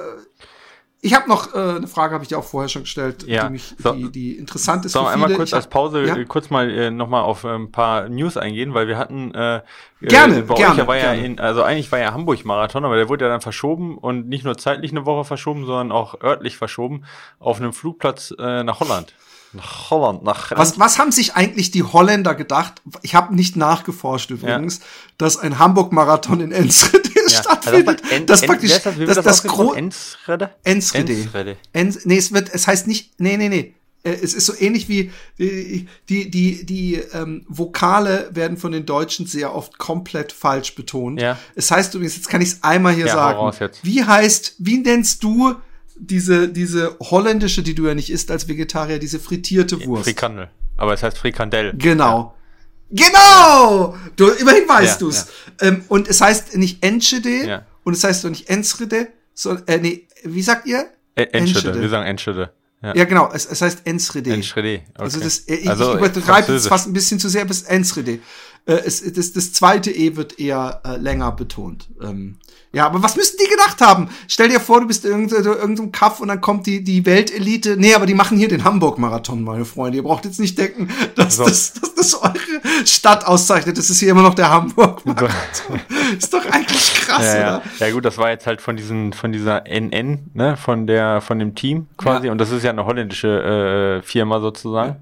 ich habe noch äh, eine Frage, habe ich dir auch vorher schon gestellt, ja. die, mich, so, die, die interessant ist. So, einmal kurz als Pause, ja? kurz mal äh, nochmal auf äh, ein paar News eingehen, weil wir hatten äh, gerne, bei gerne, euch war gerne. ja in, also eigentlich war ja Hamburg-Marathon, aber der wurde ja dann verschoben und nicht nur zeitlich eine Woche verschoben, sondern auch örtlich verschoben auf einem Flugplatz äh, nach Holland. Nach Holland, nach was, was haben sich eigentlich die Holländer gedacht? Ich habe nicht nachgeforscht übrigens, ja. dass ein Hamburg-Marathon in Enschede ja. [laughs] stattfindet. Also das, en, praktisch, das, das, das, Gro Enschede? Enschede. Enschede. En, nee, es wird, es heißt nicht, nee, nee, nee. Äh, es ist so ähnlich wie die die die, die ähm, Vokale werden von den Deutschen sehr oft komplett falsch betont. Ja. Es heißt übrigens, jetzt kann ich es einmal hier ja, sagen. Wie heißt, wie nennst du diese, diese holländische, die du ja nicht isst als Vegetarier, diese frittierte Wurst. Frikandel. Aber es heißt Frikandel. Genau. Ja. Genau! Du, immerhin weißt ja, du's. Ja. Ähm, und es heißt nicht Enschede ja. und es heißt doch nicht Enschede, sondern, äh, nee, wie sagt ihr? Äh, Enschede. Wir sagen Enschede. Ja, ja genau, es, es heißt Enschede. Enschede, okay. Also das, äh, ich, also ich übertreibe jetzt fast ein bisschen zu sehr bis Enschede. Äh, es, das, das zweite E wird eher äh, länger betont. Ähm, ja, aber was müssten die gedacht haben? Stell dir vor, du bist in irgendeinem Kaff und dann kommt die, die Weltelite. Nee, aber die machen hier den Hamburg-Marathon, meine Freunde. Ihr braucht jetzt nicht denken, dass, so. das, dass das eure Stadt auszeichnet. Das ist hier immer noch der Hamburg-Marathon. [laughs] ist doch eigentlich krass, ja, ja. oder? Ja gut, das war jetzt halt von diesen, von dieser NN, ne, von der, von dem Team quasi. Ja. Und das ist ja eine holländische äh, Firma sozusagen. Ja,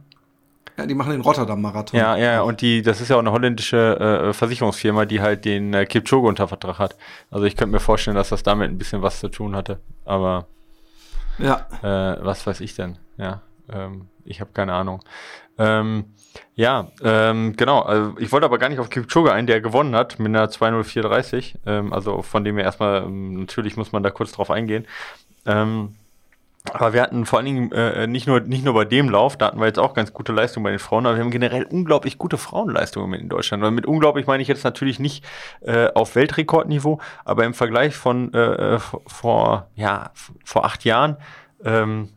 die machen den Rotterdam-Marathon. Ja, ja, und die, das ist ja auch eine holländische äh, Versicherungsfirma, die halt den äh, Kipchoge unter Vertrag hat. Also ich könnte mir vorstellen, dass das damit ein bisschen was zu tun hatte. Aber ja. Äh, was weiß ich denn? Ja, ähm, ich habe keine Ahnung. Ähm, ja, ähm, genau. Also ich wollte aber gar nicht auf Kipchoge ein, der gewonnen hat mit einer 20430. Ähm, also von dem wir erstmal, ähm, natürlich muss man da kurz drauf eingehen. Ähm, aber wir hatten vor allen Dingen äh, nicht, nur, nicht nur bei dem Lauf, da hatten wir jetzt auch ganz gute Leistungen bei den Frauen, aber wir haben generell unglaublich gute Frauenleistungen in Deutschland. Und mit unglaublich meine ich jetzt natürlich nicht äh, auf Weltrekordniveau, aber im Vergleich von äh, vor, ja, vor acht Jahren ähm,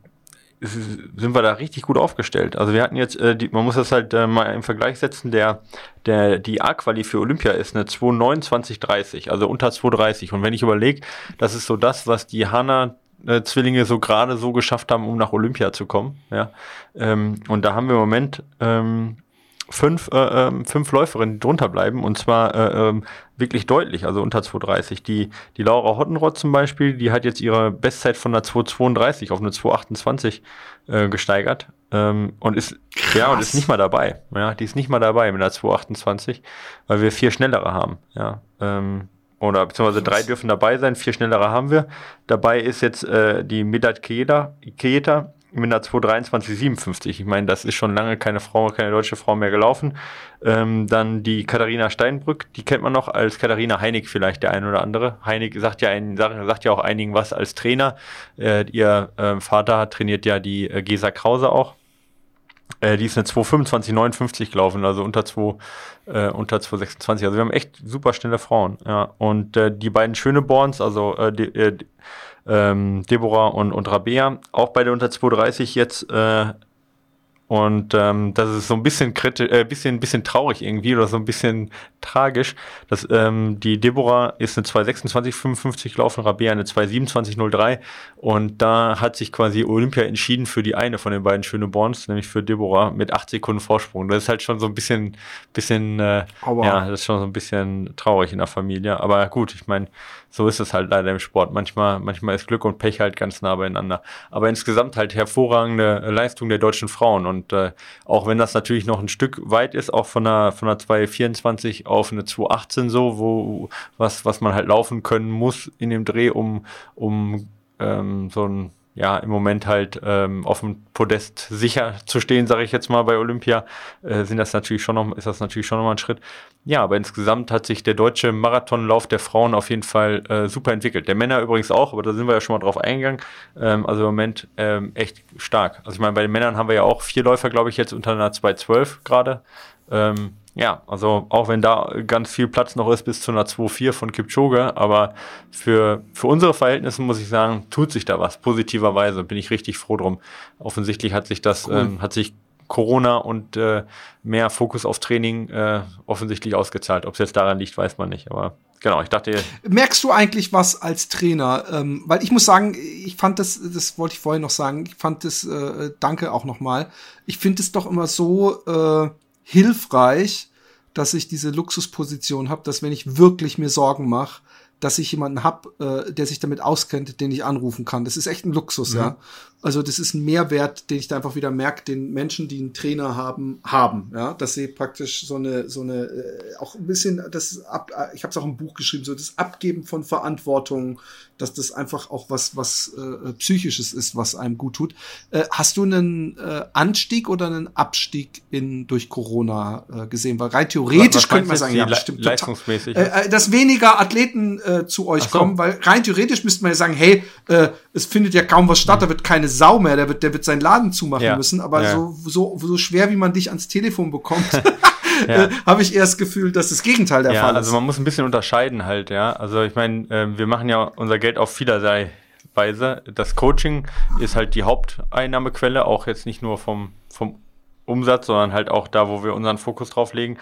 sind wir da richtig gut aufgestellt. Also wir hatten jetzt, äh, die, man muss das halt äh, mal im Vergleich setzen, der, der, die A-Quali für Olympia ist eine 2,29,30, also unter 2,30. Und wenn ich überlege, das ist so das, was die Hanna äh, Zwillinge so gerade so geschafft haben, um nach Olympia zu kommen. Ja? Ähm, und da haben wir im Moment ähm, fünf, äh, ähm, fünf Läuferinnen, die drunter bleiben und zwar äh, ähm, wirklich deutlich, also unter 2,30. Die, die Laura Hottenrott zum Beispiel, die hat jetzt ihre Bestzeit von einer 2,32 auf eine 2,28 äh, gesteigert ähm, und ist Krass. ja und ist nicht mal dabei. Ja, die ist nicht mal dabei mit einer 2,28, weil wir vier schnellere haben. Ja, ähm, oder beziehungsweise drei dürfen dabei sein, vier schnellere haben wir. Dabei ist jetzt äh, die Midat Keita, Keita mit einer 223,57. Ich meine, das ist schon lange keine Frau, keine deutsche Frau mehr gelaufen. Ähm, dann die Katharina Steinbrück, die kennt man noch als Katharina Heinig vielleicht der ein oder andere. Heinig sagt ja, ein, sagt ja auch einigen was als Trainer. Äh, ihr äh, Vater trainiert ja die äh, Gesa Krause auch. Äh, die ist eine 225,59 gelaufen, also unter 2, äh, unter 226. Also wir haben echt super schnelle Frauen. Ja. Und äh, die beiden Schöneborns, also äh, die, äh, ähm, Deborah und, und Rabea, auch beide unter 230 jetzt äh, und ähm, das ist so ein bisschen kritisch, äh, bisschen, bisschen traurig irgendwie oder so ein bisschen tragisch. Dass, ähm, die Deborah ist eine 226,55 gelaufen, Rabea eine 227,03 und da hat sich quasi Olympia entschieden für die eine von den beiden Schöneborns, nämlich für Deborah mit 8 Sekunden Vorsprung. Das ist halt schon so ein bisschen, bisschen, äh, ja, das ist schon so ein bisschen traurig in der Familie. Aber gut, ich meine, so ist es halt leider im Sport. Manchmal, manchmal ist Glück und Pech halt ganz nah beieinander. Aber insgesamt halt hervorragende Leistung der deutschen Frauen. Und äh, auch wenn das natürlich noch ein Stück weit ist, auch von einer, von einer 224 auf eine 218 so, wo was, was man halt laufen können muss in dem Dreh, um, um ähm, so ein ja, im Moment halt ähm, auf dem Podest sicher zu stehen, sage ich jetzt mal bei Olympia, äh, sind das natürlich schon noch, ist das natürlich schon nochmal ein Schritt. Ja, aber insgesamt hat sich der deutsche Marathonlauf der Frauen auf jeden Fall äh, super entwickelt. Der Männer übrigens auch, aber da sind wir ja schon mal drauf eingegangen. Ähm, also im Moment ähm, echt stark. Also ich meine, bei den Männern haben wir ja auch vier Läufer, glaube ich, jetzt unter einer 212 gerade. Ähm, ja, also auch wenn da ganz viel Platz noch ist bis zu einer 2-4 von Kipchoge, aber für, für unsere Verhältnisse muss ich sagen, tut sich da was, positiverweise, bin ich richtig froh drum. Offensichtlich hat sich das, cool. ähm, hat sich Corona und äh, mehr Fokus auf Training äh, offensichtlich ausgezahlt. Ob es jetzt daran liegt, weiß man nicht, aber genau, ich dachte. Merkst du eigentlich was als Trainer? Ähm, weil ich muss sagen, ich fand das, das wollte ich vorhin noch sagen, ich fand das, äh, danke auch nochmal. Ich finde es doch immer so äh, hilfreich, dass ich diese Luxusposition habe, dass wenn ich wirklich mir Sorgen mache, dass ich jemanden hab, äh, der sich damit auskennt, den ich anrufen kann. Das ist echt ein Luxus, mhm. ja. Also das ist ein Mehrwert, den ich da einfach wieder merke, den Menschen, die einen Trainer haben, haben, ja, dass sie praktisch so eine, so eine, äh, auch ein bisschen, das ab, äh, ich habe es auch im Buch geschrieben, so das Abgeben von Verantwortung, dass das einfach auch was, was äh, psychisches ist, was einem gut tut. Äh, hast du einen äh, Anstieg oder einen Abstieg in durch Corona äh, gesehen? Weil rein theoretisch könnte man sagen, ja, bestimmt leistungsmäßig, äh, äh, dass weniger Athleten äh, zu euch so. kommen, weil rein theoretisch müsste man ja sagen, hey, äh, es findet ja kaum was statt, mhm. da wird keine Sau mehr, der wird, der wird seinen Laden zumachen ja. müssen. Aber ja. so, so, so schwer, wie man dich ans Telefon bekommt, [laughs] ja. äh, habe ich eher das Gefühl, dass das Gegenteil der Fall ist. Also man muss ein bisschen unterscheiden halt, ja. Also ich meine, äh, wir machen ja unser Geld auf vielerlei Weise. Das Coaching ist halt die Haupteinnahmequelle, auch jetzt nicht nur vom, vom Umsatz, sondern halt auch da, wo wir unseren Fokus drauf legen.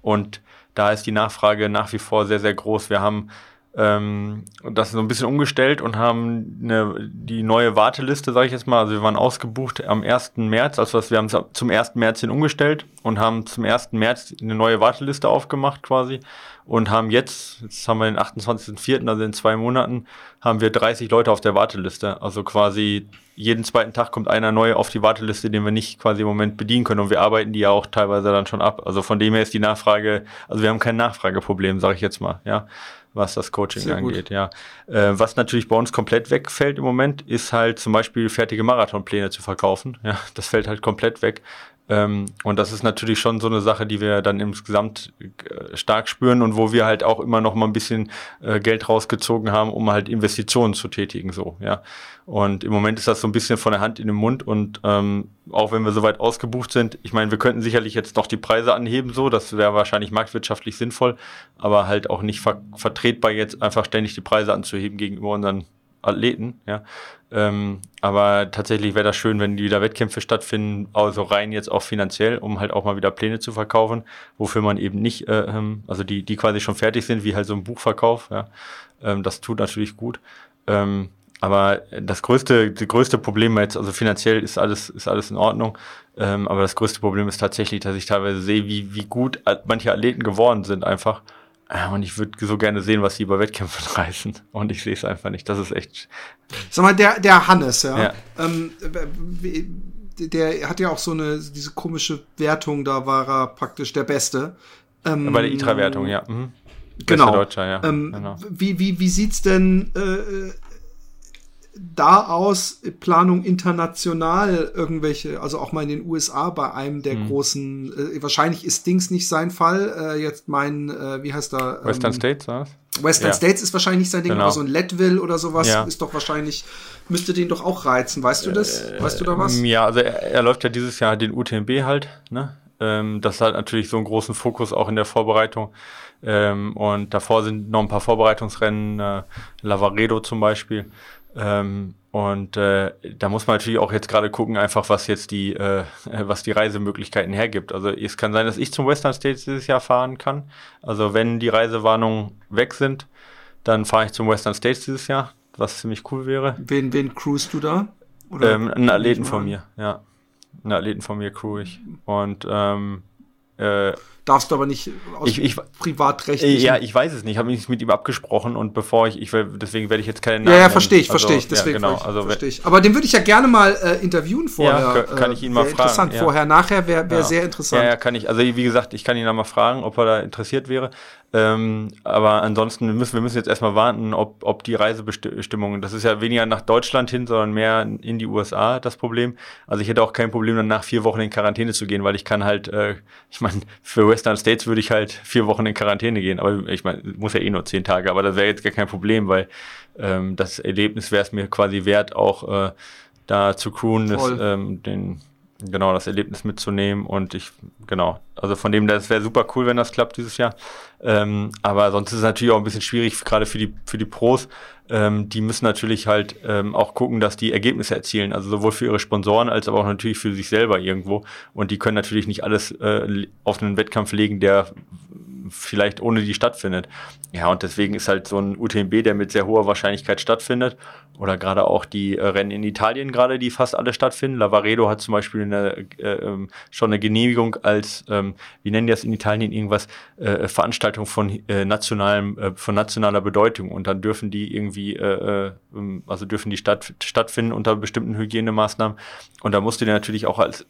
Und da ist die Nachfrage nach wie vor sehr, sehr groß. Wir haben ähm, das so ein bisschen umgestellt und haben eine, die neue Warteliste, sage ich jetzt mal, also wir waren ausgebucht am 1. März, also wir haben zum 1. März hin umgestellt und haben zum 1. März eine neue Warteliste aufgemacht quasi und haben jetzt, jetzt haben wir den 28.04., also in zwei Monaten, haben wir 30 Leute auf der Warteliste. Also quasi jeden zweiten Tag kommt einer neu auf die Warteliste, den wir nicht quasi im Moment bedienen können und wir arbeiten die ja auch teilweise dann schon ab. Also von dem her ist die Nachfrage, also wir haben kein Nachfrageproblem, sage ich jetzt mal, ja was das Coaching Sehr angeht, gut. ja. Äh, was natürlich bei uns komplett wegfällt im Moment, ist halt zum Beispiel fertige Marathonpläne zu verkaufen. Ja, das fällt halt komplett weg. Ähm, und das ist natürlich schon so eine Sache, die wir dann insgesamt äh, stark spüren und wo wir halt auch immer noch mal ein bisschen äh, Geld rausgezogen haben, um halt Investitionen zu tätigen, so, ja. Und im Moment ist das so ein bisschen von der Hand in den Mund und ähm, auch wenn wir soweit ausgebucht sind, ich meine, wir könnten sicherlich jetzt noch die Preise anheben, so, das wäre wahrscheinlich marktwirtschaftlich sinnvoll, aber halt auch nicht ver vertretbar jetzt einfach ständig die Preise anzuheben gegenüber unseren Athleten, ja. Ähm, aber tatsächlich wäre das schön, wenn wieder Wettkämpfe stattfinden, also rein jetzt auch finanziell, um halt auch mal wieder Pläne zu verkaufen, wofür man eben nicht, äh, ähm, also die, die quasi schon fertig sind, wie halt so ein Buchverkauf, ja. Ähm, das tut natürlich gut. Ähm, aber das größte, das größte Problem jetzt, also finanziell ist alles, ist alles in Ordnung. Ähm, aber das größte Problem ist tatsächlich, dass ich teilweise sehe, wie, wie gut manche Athleten geworden sind einfach. Und ich würde so gerne sehen, was sie bei Wettkämpfen [laughs] reißen. Und ich sehe es einfach nicht. Das ist echt. Sag mal, der, der Hannes, ja. ja. Ähm, der hat ja auch so eine, diese komische Wertung, da war er praktisch der Beste. Ähm, bei der ITRA-Wertung, ja. Mhm. Genau. Deutscher, ja. Ähm, genau. Wie, wie, wie sieht's denn äh, da aus Planung international irgendwelche, also auch mal in den USA bei einem der mhm. großen, äh, wahrscheinlich ist Dings nicht sein Fall, äh, jetzt mein, äh, wie heißt da? Ähm, Western States, was? Western ja. States ist wahrscheinlich sein Ding, genau. aber so ein Leadville oder sowas ja. ist doch wahrscheinlich, müsste den doch auch reizen, weißt du das? Äh, weißt du da was? Ja, also er, er läuft ja dieses Jahr den UTMB halt, ne? Ähm, das hat natürlich so einen großen Fokus auch in der Vorbereitung. Ähm, und davor sind noch ein paar Vorbereitungsrennen, äh, Lavaredo zum Beispiel. Ähm, und äh, da muss man natürlich auch jetzt gerade gucken, einfach was jetzt die, äh, [laughs] was die Reisemöglichkeiten hergibt. Also es kann sein, dass ich zum Western States dieses Jahr fahren kann. Also wenn die Reisewarnungen weg sind, dann fahre ich zum Western States dieses Jahr, was ziemlich cool wäre. Wen, wen crewst du da? Oder ähm, einen Athleten von mir, ja. Einen Athleten von mir crew ich. Und ähm, äh, darfst du aber nicht aus ich, ich, privatrechtlichen. Ja, ich weiß es nicht. Ich habe mich mit ihm abgesprochen und bevor ich, ich deswegen werde ich jetzt keine Namen. Ja, ja, verstehe ich, verstehe ich. Also, deswegen ja, genau, also verstehe ich. Aber den würde ich ja gerne mal äh, interviewen vorher. Ja, kann ich ihn mal fragen. Interessant. Ja. Vorher, nachher wäre wär sehr interessant. Ja, ja, kann ich. Also wie gesagt, ich kann ihn mal fragen, ob er da interessiert wäre. Ähm, aber ansonsten müssen wir müssen jetzt erstmal warten, ob, ob die Reisebestimmungen, das ist ja weniger nach Deutschland hin, sondern mehr in die USA das Problem. Also ich hätte auch kein Problem, dann nach vier Wochen in Quarantäne zu gehen, weil ich kann halt, äh, ich meine, für Western States würde ich halt vier Wochen in Quarantäne gehen. Aber ich meine, muss ja eh nur zehn Tage, aber das wäre jetzt gar kein Problem, weil ähm, das Erlebnis wäre es mir quasi wert, auch äh, da zu crewen, das, ähm, den genau das Erlebnis mitzunehmen und ich genau also von dem das wäre super cool wenn das klappt dieses Jahr. Ähm, aber sonst ist es natürlich auch ein bisschen schwierig gerade für die für die Pros. Ähm, die müssen natürlich halt ähm, auch gucken dass die Ergebnisse erzielen also sowohl für ihre Sponsoren als aber auch natürlich für sich selber irgendwo. Und die können natürlich nicht alles äh, auf einen Wettkampf legen der vielleicht ohne die stattfindet. Ja, und deswegen ist halt so ein UTMB, der mit sehr hoher Wahrscheinlichkeit stattfindet. Oder gerade auch die äh, Rennen in Italien gerade, die fast alle stattfinden. Lavaredo hat zum Beispiel eine, äh, ähm, schon eine Genehmigung als, ähm, wie nennen die das in Italien, irgendwas, äh, Veranstaltung von äh, nationalem, äh, von nationaler Bedeutung. Und dann dürfen die irgendwie, äh, äh, ähm, also dürfen die statt, stattfinden unter bestimmten Hygienemaßnahmen. Und da musst du dir natürlich auch als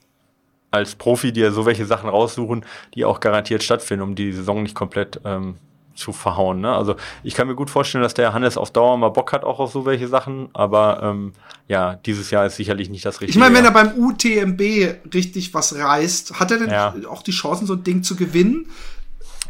als Profi dir so welche Sachen raussuchen, die auch garantiert stattfinden, um die Saison nicht komplett ähm, zu verhauen. Ne? Also ich kann mir gut vorstellen, dass der Hannes auf Dauer mal Bock hat auch auf so welche Sachen, aber ähm, ja, dieses Jahr ist sicherlich nicht das Richtige. Ich meine, wenn er beim UTMB richtig was reißt, hat er denn ja. auch die Chancen, so ein Ding zu gewinnen?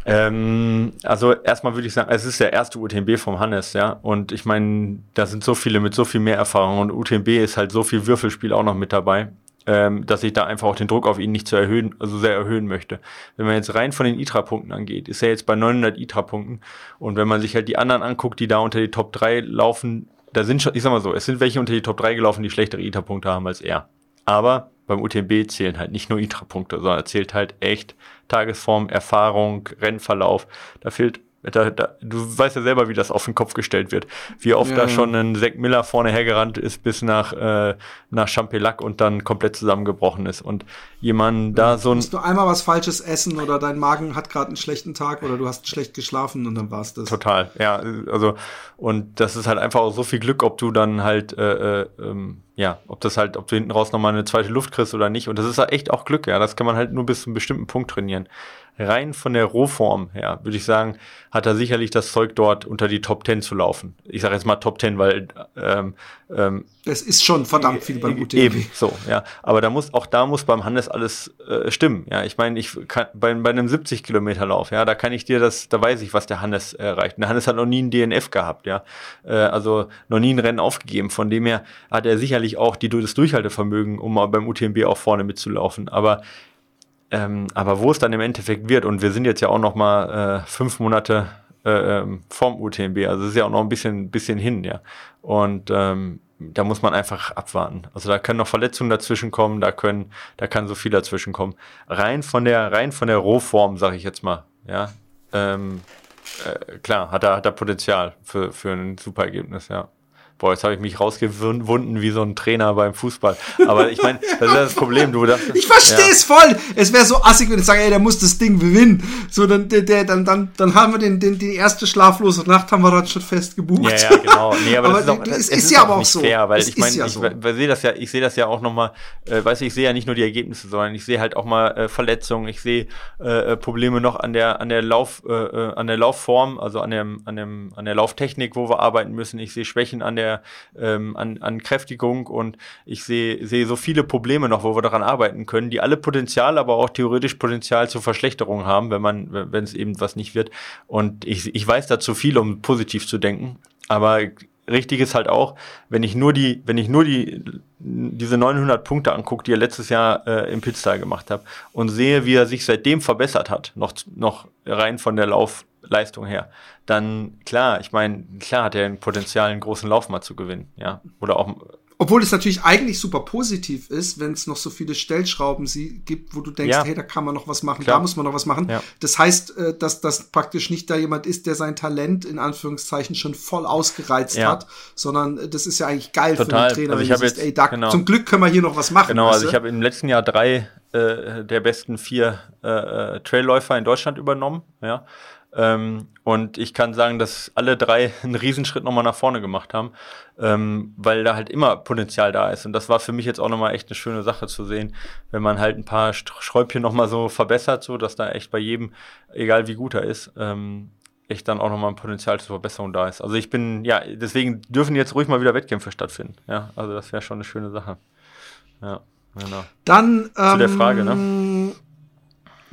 Ähm, also erstmal würde ich sagen, es ist der erste UTMB vom Hannes, ja. Und ich meine, da sind so viele mit so viel mehr Erfahrung und UTMB ist halt so viel Würfelspiel auch noch mit dabei ähm, dass ich da einfach auch den Druck auf ihn nicht zu erhöhen, also sehr erhöhen möchte. Wenn man jetzt rein von den ITRA-Punkten angeht, ist er jetzt bei 900 ITRA-Punkten. Und wenn man sich halt die anderen anguckt, die da unter die Top 3 laufen, da sind schon, ich sag mal so, es sind welche unter die Top 3 gelaufen, die schlechtere ITRA-Punkte haben als er. Aber beim UTMB zählen halt nicht nur Intrapunkte, sondern zählt halt echt Tagesform, Erfahrung, Rennverlauf. Da fehlt da, da, du weißt ja selber, wie das auf den Kopf gestellt wird. Wie oft ja, da schon ein Zack Miller vorne hergerannt ist bis nach, äh, nach Champelac und dann komplett zusammengebrochen ist. Und jemand da so ein. Musst du einmal was Falsches essen oder dein Magen hat gerade einen schlechten Tag oder du hast schlecht geschlafen und dann war's das. Total, ja. Also, und das ist halt einfach auch so viel Glück, ob du dann halt, äh, äh, ähm, ja, ob das halt, ob du hinten raus nochmal eine zweite Luft kriegst oder nicht. Und das ist halt echt auch Glück, ja. Das kann man halt nur bis zu einem bestimmten Punkt trainieren rein von der Rohform her, würde ich sagen, hat er sicherlich das Zeug dort unter die Top 10 zu laufen. Ich sage jetzt mal Top 10, weil ähm, ähm, es ist schon verdammt viel beim UTMB. Eben, so, ja. Aber da muss, auch da muss beim Hannes alles äh, stimmen. Ja, ich meine, ich kann bei, bei einem 70 Kilometer Lauf, ja, da kann ich dir das, da weiß ich, was der Hannes erreicht. der Hannes hat noch nie ein DNF gehabt, ja. Äh, also noch nie ein Rennen aufgegeben. Von dem her hat er sicherlich auch die, das Durchhaltevermögen, um mal beim UTMB auch vorne mitzulaufen. Aber ähm, aber wo es dann im Endeffekt wird, und wir sind jetzt ja auch noch mal äh, fünf Monate äh, ähm, vom UTMB, also es ist ja auch noch ein bisschen, bisschen hin, ja. Und ähm, da muss man einfach abwarten. Also da können noch Verletzungen dazwischen kommen, da können, da kann so viel dazwischen kommen. Rein von der, rein von der Rohform, sage ich jetzt mal, ja. Ähm, äh, klar, hat er, hat er Potenzial für, für ein super Ergebnis, ja. Boah, jetzt habe ich mich rausgewunden wie so ein Trainer beim Fußball. Aber ich meine, das ist das Problem. Du dachtest, ich verstehe es ja. voll. Es wäre so assig, wenn ich sage, ey, der muss das Ding gewinnen. So, dann, der, dann, dann, dann haben wir den, den, die erste schlaflose Nacht haben wir dann schon fest gebucht. Ja, ja, genau. Nee, aber, aber das ist, auch, das, es ist, ist ja aber auch so. Fair, weil es ich meine, ja ich, so. sehe das ja, ich sehe das ja auch nochmal, äh, weiß ich, ich sehe ja nicht nur die Ergebnisse, sondern ich sehe halt auch mal äh, Verletzungen, ich sehe äh, äh Probleme noch an der, an der Lauf, äh, äh, an der Laufform, also an dem, an dem, an der Lauftechnik, wo wir arbeiten müssen. Ich sehe Schwächen an der, ähm, an, an Kräftigung und ich sehe sehe so viele Probleme noch, wo wir daran arbeiten können, die alle Potenzial, aber auch theoretisch Potenzial zur Verschlechterung haben, wenn man, wenn es eben was nicht wird. Und ich, ich weiß da zu viel, um positiv zu denken, aber richtig ist halt auch, wenn ich nur die, wenn ich nur die, diese 900 Punkte angucke, die er letztes Jahr äh, im Pitstyle gemacht hat und sehe, wie er sich seitdem verbessert hat, noch, noch rein von der Lauf, Leistung her, dann klar, ich meine, klar hat er ein Potenzial, einen großen Lauf mal zu gewinnen, ja. Oder auch. Obwohl es natürlich eigentlich super positiv ist, wenn es noch so viele Stellschrauben sie gibt, wo du denkst, ja. hey, da kann man noch was machen, klar. da muss man noch was machen. Ja. Das heißt, äh, dass das praktisch nicht da jemand ist, der sein Talent in Anführungszeichen schon voll ausgereizt ja. hat, sondern äh, das ist ja eigentlich geil Total. für den Trainer, also wenn du siehst, ey, da, genau. zum Glück können wir hier noch was machen. Genau, also ich habe im letzten Jahr drei äh, der besten vier äh, äh Trailläufer in Deutschland übernommen, ja. Ähm, und ich kann sagen, dass alle drei einen Riesenschritt nochmal nach vorne gemacht haben, ähm, weil da halt immer Potenzial da ist. Und das war für mich jetzt auch nochmal echt eine schöne Sache zu sehen, wenn man halt ein paar Schräubchen nochmal so verbessert, so dass da echt bei jedem, egal wie gut er ist, ähm, echt dann auch nochmal ein Potenzial zur Verbesserung da ist. Also ich bin, ja, deswegen dürfen jetzt ruhig mal wieder Wettkämpfe stattfinden. Ja, also das wäre schon eine schöne Sache. Ja, genau. Dann, Zu der Frage, ne?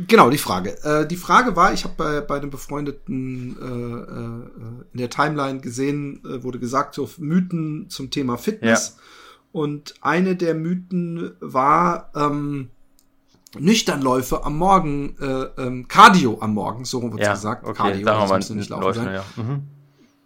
Genau, die Frage. Äh, die Frage war, ich habe bei, bei einem befreundeten äh, äh, in der Timeline gesehen, äh, wurde gesagt, so Mythen zum Thema Fitness. Ja. Und eine der Mythen war ähm, Nüchternläufe am Morgen, äh, ähm, Cardio am Morgen, so wird ja, gesagt. Okay, Cardio, wir mal nicht laufen Läufe, sein. Ja. Mhm.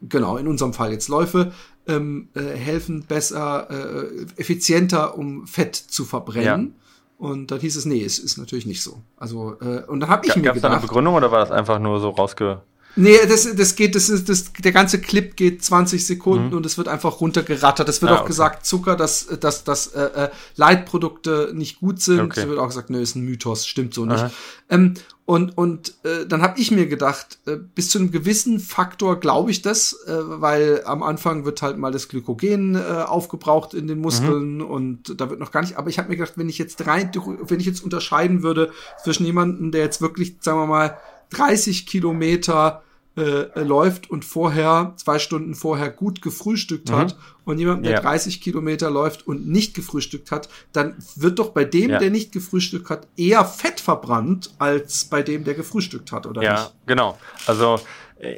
Genau, in unserem Fall jetzt Läufe ähm, äh, helfen besser, äh, effizienter, um Fett zu verbrennen. Ja. Und dann hieß es, nee, es ist natürlich nicht so. Also, äh, und dann habe ich ja, mir gedacht. Gab es da eine Begründung oder war das einfach nur so rausge. Nee, das, das geht, das ist, das, der ganze Clip geht 20 Sekunden mhm. und es wird einfach runtergerattert. Es wird ah, auch okay. gesagt, Zucker, dass, dass, dass äh, äh, Leitprodukte nicht gut sind. Okay. Es wird auch gesagt, nö, ist ein Mythos, stimmt so nicht. Ähm, und und äh, dann habe ich mir gedacht, äh, bis zu einem gewissen Faktor glaube ich das, äh, weil am Anfang wird halt mal das Glykogen äh, aufgebraucht in den Muskeln mhm. und da wird noch gar nicht. Aber ich habe mir gedacht, wenn ich jetzt rein, wenn ich jetzt unterscheiden würde zwischen jemandem, der jetzt wirklich, sagen wir mal, 30 Kilometer äh, läuft und vorher, zwei Stunden vorher gut gefrühstückt mhm. hat und jemand, der ja. 30 Kilometer läuft und nicht gefrühstückt hat, dann wird doch bei dem, ja. der nicht gefrühstückt hat, eher Fett verbrannt als bei dem, der gefrühstückt hat, oder ja, nicht? Ja, genau. Also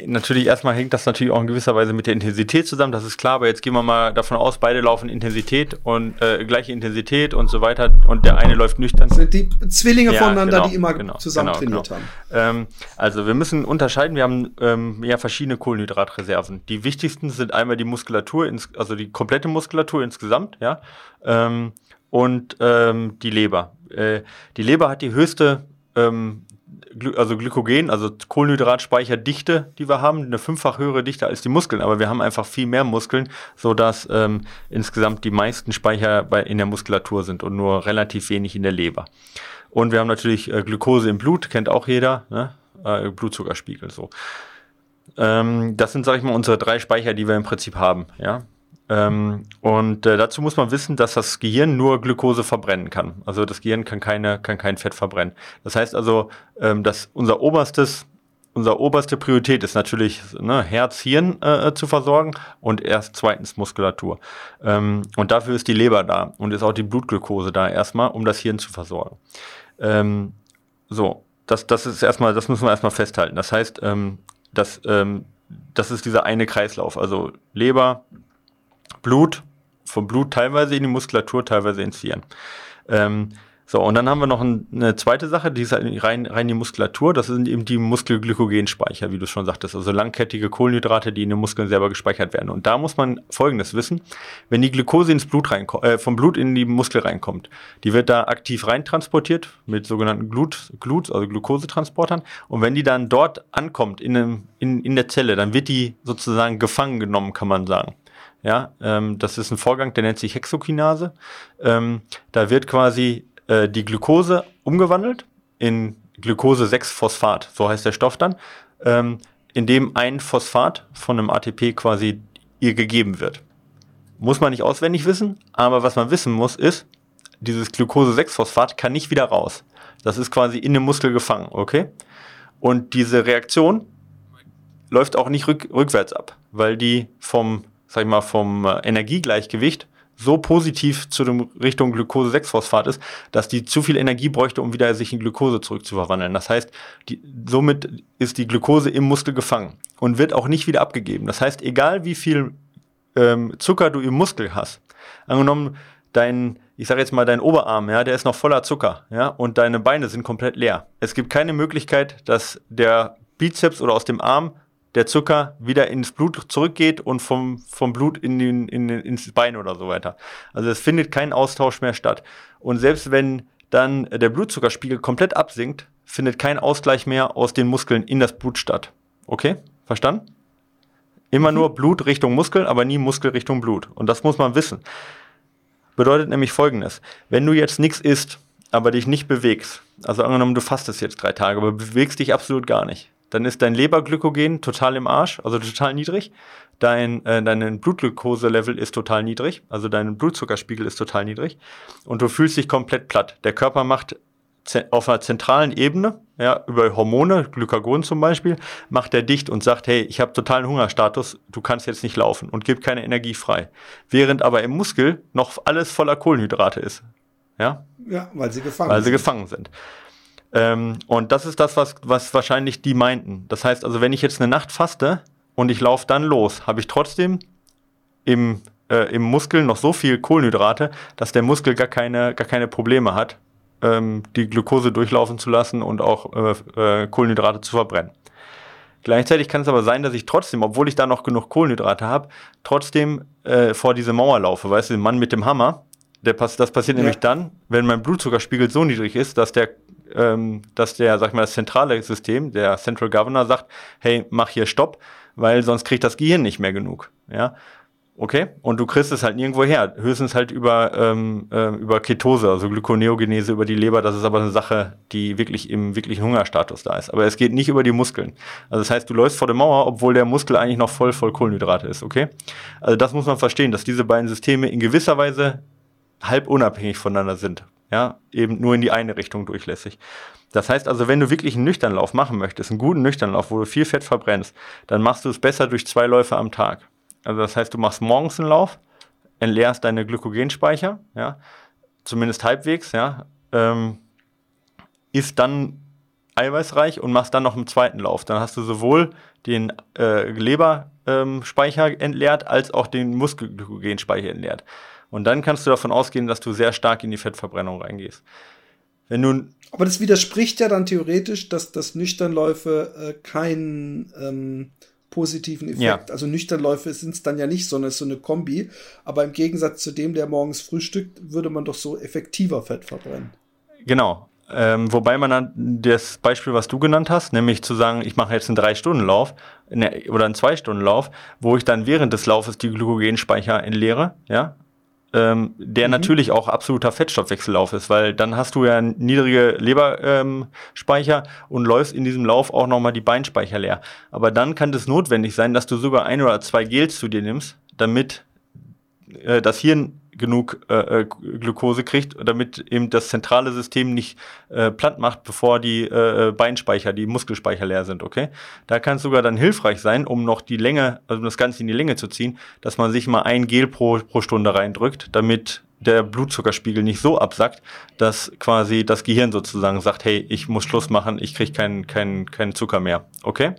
natürlich erstmal hängt das natürlich auch in gewisser Weise mit der Intensität zusammen, das ist klar, aber jetzt gehen wir mal davon aus, beide laufen Intensität und äh, gleiche Intensität und so weiter und der eine läuft nüchtern. Das sind die Zwillinge ja, voneinander, genau, die immer genau, zusammen genau, trainiert genau. haben. Ähm, also wir müssen unterscheiden, wir haben ähm, ja verschiedene Kohlenhydratreserven. Die wichtigsten sind einmal die Muskulatur, ins, also die komplette Muskulatur insgesamt, ja. Ähm, und ähm, die Leber. Äh, die Leber hat die höchste ähm, also Glykogen, also Kohlenhydratspeicherdichte, die wir haben, eine fünffach höhere Dichte als die Muskeln, aber wir haben einfach viel mehr Muskeln, sodass ähm, insgesamt die meisten Speicher bei, in der Muskulatur sind und nur relativ wenig in der Leber. Und wir haben natürlich äh, Glukose im Blut, kennt auch jeder, ne? äh, Blutzuckerspiegel so. Ähm, das sind, sag ich mal, unsere drei Speicher, die wir im Prinzip haben, ja. Ähm, und äh, dazu muss man wissen, dass das Gehirn nur Glukose verbrennen kann. Also das Gehirn kann keine, kann kein Fett verbrennen. Das heißt also, ähm, dass unser oberstes, unser oberste Priorität ist natürlich ne, Herz, Hirn äh, zu versorgen und erst zweitens Muskulatur. Ähm, und dafür ist die Leber da und ist auch die Blutglukose da erstmal, um das Hirn zu versorgen. Ähm, so, das, das ist erstmal, das müssen wir erstmal festhalten. Das heißt, ähm, dass, ähm, das ist dieser eine Kreislauf. Also Leber, Blut, vom Blut teilweise in die Muskulatur, teilweise ins Hirn. Ähm, so, und dann haben wir noch ein, eine zweite Sache, die ist halt rein, rein die Muskulatur. Das sind eben die Muskelglykogenspeicher, wie du schon sagtest. Also langkettige Kohlenhydrate, die in den Muskeln selber gespeichert werden. Und da muss man Folgendes wissen. Wenn die Glukose ins Blut reinkommt, äh, vom Blut in die Muskel reinkommt, die wird da aktiv reintransportiert mit sogenannten Glut, Glut, also Glukosetransportern. Und wenn die dann dort ankommt, in, einem, in, in der Zelle, dann wird die sozusagen gefangen genommen, kann man sagen. Ja, ähm, das ist ein Vorgang, der nennt sich Hexokinase. Ähm, da wird quasi äh, die Glucose umgewandelt in Glucose-6-Phosphat, so heißt der Stoff dann, ähm, in dem ein Phosphat von einem ATP quasi ihr gegeben wird. Muss man nicht auswendig wissen, aber was man wissen muss, ist, dieses Glucose-6-Phosphat kann nicht wieder raus. Das ist quasi in dem Muskel gefangen, okay? Und diese Reaktion läuft auch nicht rück, rückwärts ab, weil die vom, sag ich mal, vom äh, Energiegleichgewicht so positiv zu dem Richtung Glucose-6-Phosphat ist, dass die zu viel Energie bräuchte, um wieder sich in Glucose zurückzuverwandeln. Das heißt, die, somit ist die Glucose im Muskel gefangen und wird auch nicht wieder abgegeben. Das heißt, egal wie viel ähm, Zucker du im Muskel hast, angenommen dein, ich sage jetzt mal dein Oberarm, ja, der ist noch voller Zucker, ja, und deine Beine sind komplett leer. Es gibt keine Möglichkeit, dass der Bizeps oder aus dem Arm der Zucker wieder ins Blut zurückgeht und vom, vom Blut in den, in, ins Bein oder so weiter. Also es findet kein Austausch mehr statt. Und selbst wenn dann der Blutzuckerspiegel komplett absinkt, findet kein Ausgleich mehr aus den Muskeln in das Blut statt. Okay? Verstanden? Immer nur Blut Richtung Muskel, aber nie Muskel Richtung Blut. Und das muss man wissen. Bedeutet nämlich folgendes. Wenn du jetzt nichts isst, aber dich nicht bewegst, also angenommen, du fastest jetzt drei Tage, aber bewegst dich absolut gar nicht, dann ist dein Leberglykogen total im Arsch, also total niedrig. Dein, äh, dein Blutglukoselevel ist total niedrig, also dein Blutzuckerspiegel ist total niedrig. Und du fühlst dich komplett platt. Der Körper macht auf einer zentralen Ebene, ja, über Hormone, Glykagon zum Beispiel, macht er dicht und sagt, hey, ich habe totalen Hungerstatus, du kannst jetzt nicht laufen und gibt keine Energie frei. Während aber im Muskel noch alles voller Kohlenhydrate ist. Ja? Ja, weil sie gefangen weil sind. Weil sie gefangen sind. Ähm, und das ist das, was, was wahrscheinlich die meinten. Das heißt also, wenn ich jetzt eine Nacht faste und ich laufe dann los, habe ich trotzdem im, äh, im Muskel noch so viel Kohlenhydrate, dass der Muskel gar keine, gar keine Probleme hat, ähm, die Glucose durchlaufen zu lassen und auch äh, äh, Kohlenhydrate zu verbrennen. Gleichzeitig kann es aber sein, dass ich trotzdem, obwohl ich da noch genug Kohlenhydrate habe, trotzdem äh, vor diese Mauer laufe. Weißt du, der Mann mit dem Hammer, der das passiert ja. nämlich dann, wenn mein Blutzuckerspiegel so niedrig ist, dass der ähm, dass der, sag ich mal, das zentrale System, der Central Governor sagt, hey, mach hier Stopp, weil sonst kriegt das Gehirn nicht mehr genug. Ja, okay. Und du kriegst es halt nirgendwo her, höchstens halt über ähm, äh, über Ketose, also Gluconeogenese über die Leber. Das ist aber eine Sache, die wirklich im wirklichen Hungerstatus da ist. Aber es geht nicht über die Muskeln. Also das heißt, du läufst vor der Mauer, obwohl der Muskel eigentlich noch voll voll Kohlenhydrate ist. Okay. Also das muss man verstehen, dass diese beiden Systeme in gewisser Weise halb unabhängig voneinander sind ja, eben nur in die eine Richtung durchlässig. Das heißt also, wenn du wirklich einen Nüchternlauf machen möchtest, einen guten Nüchternlauf, wo du viel Fett verbrennst, dann machst du es besser durch zwei Läufe am Tag. Also das heißt, du machst morgens einen Lauf, entleerst deine Glykogenspeicher, ja, zumindest halbwegs, ja, ähm, isst dann eiweißreich und machst dann noch einen zweiten Lauf. Dann hast du sowohl den äh, Leberspeicher ähm, entleert als auch den Muskelglykogenspeicher entleert. Und dann kannst du davon ausgehen, dass du sehr stark in die Fettverbrennung reingehst. Wenn du Aber das widerspricht ja dann theoretisch, dass, dass Nüchternläufe äh, kein ähm, positiven Effekt. Ja. Also Nüchternläufe sind es dann ja nicht, sondern es ist so eine Kombi. Aber im Gegensatz zu dem, der morgens frühstückt, würde man doch so effektiver Fett verbrennen. Genau. Ähm, wobei man dann das Beispiel, was du genannt hast, nämlich zu sagen, ich mache jetzt einen Drei-Stunden-Lauf ne, oder einen Zwei-Stunden-Lauf, wo ich dann während des Laufes die Glykogenspeicher entleere, ja, ähm, der mhm. natürlich auch absoluter Fettstoffwechsellauf ist, weil dann hast du ja niedrige Leberspeicher ähm, und läufst in diesem Lauf auch nochmal die Beinspeicher leer. Aber dann kann es notwendig sein, dass du sogar ein oder zwei Gels zu dir nimmst, damit äh, das Hirn genug äh, äh, Glucose kriegt, damit eben das zentrale System nicht äh, platt macht, bevor die äh, Beinspeicher, die Muskelspeicher leer sind, okay? Da kann es sogar dann hilfreich sein, um noch die Länge, also das Ganze in die Länge zu ziehen, dass man sich mal ein Gel pro, pro Stunde reindrückt, damit der Blutzuckerspiegel nicht so absackt, dass quasi das Gehirn sozusagen sagt, hey, ich muss Schluss machen, ich kriege keinen kein, kein Zucker mehr, okay?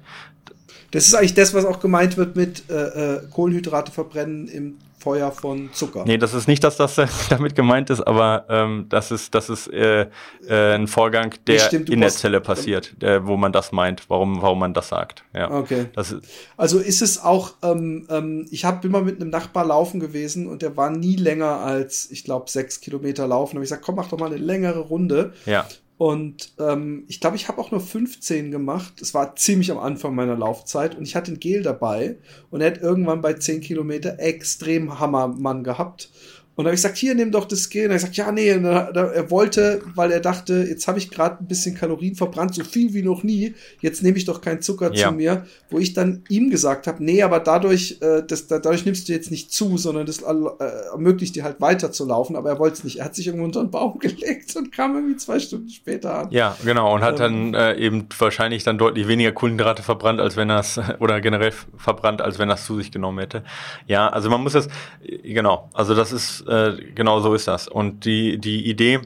Das ist eigentlich das, was auch gemeint wird mit äh, äh Kohlenhydrate verbrennen im Feuer von Zucker. Nee, das ist nicht, dass das [laughs] damit gemeint ist, aber ähm, das ist, das ist äh, äh, ein Vorgang, der stimmt, in der Zelle passiert, äh, wo man das meint, warum, warum man das sagt. Ja. Okay. Ist, also ist es auch, ähm, ähm, ich habe immer mit einem Nachbar laufen gewesen und der war nie länger als, ich glaube, sechs Kilometer laufen. Da habe ich gesagt, komm, mach doch mal eine längere Runde. Ja. Und ähm, ich glaube, ich habe auch nur 15 gemacht. Es war ziemlich am Anfang meiner Laufzeit und ich hatte ein Gel dabei und er hat irgendwann bei 10 Kilometer extrem Hammermann gehabt. Und da habe ich gesagt, hier, nimm doch das Skill. Und er sagt, ja, nee, da, da, er wollte, weil er dachte, jetzt habe ich gerade ein bisschen Kalorien verbrannt, so viel wie noch nie. Jetzt nehme ich doch keinen Zucker ja. zu mir. Wo ich dann ihm gesagt habe, nee, aber dadurch, äh, das, dadurch nimmst du jetzt nicht zu, sondern das äh, ermöglicht dir halt weiter zu laufen. Aber er wollte es nicht. Er hat sich irgendwo unter den Baum [laughs] gelegt und kam irgendwie zwei Stunden später an. Ja, genau. Und hat ähm, dann äh, eben wahrscheinlich dann deutlich weniger Kohlenhydrate verbrannt, als wenn er es, [laughs] oder generell verbrannt, als wenn er es zu sich genommen hätte. Ja, also man muss das, genau. Also das ist, äh, genau so ist das. Und die, die Idee,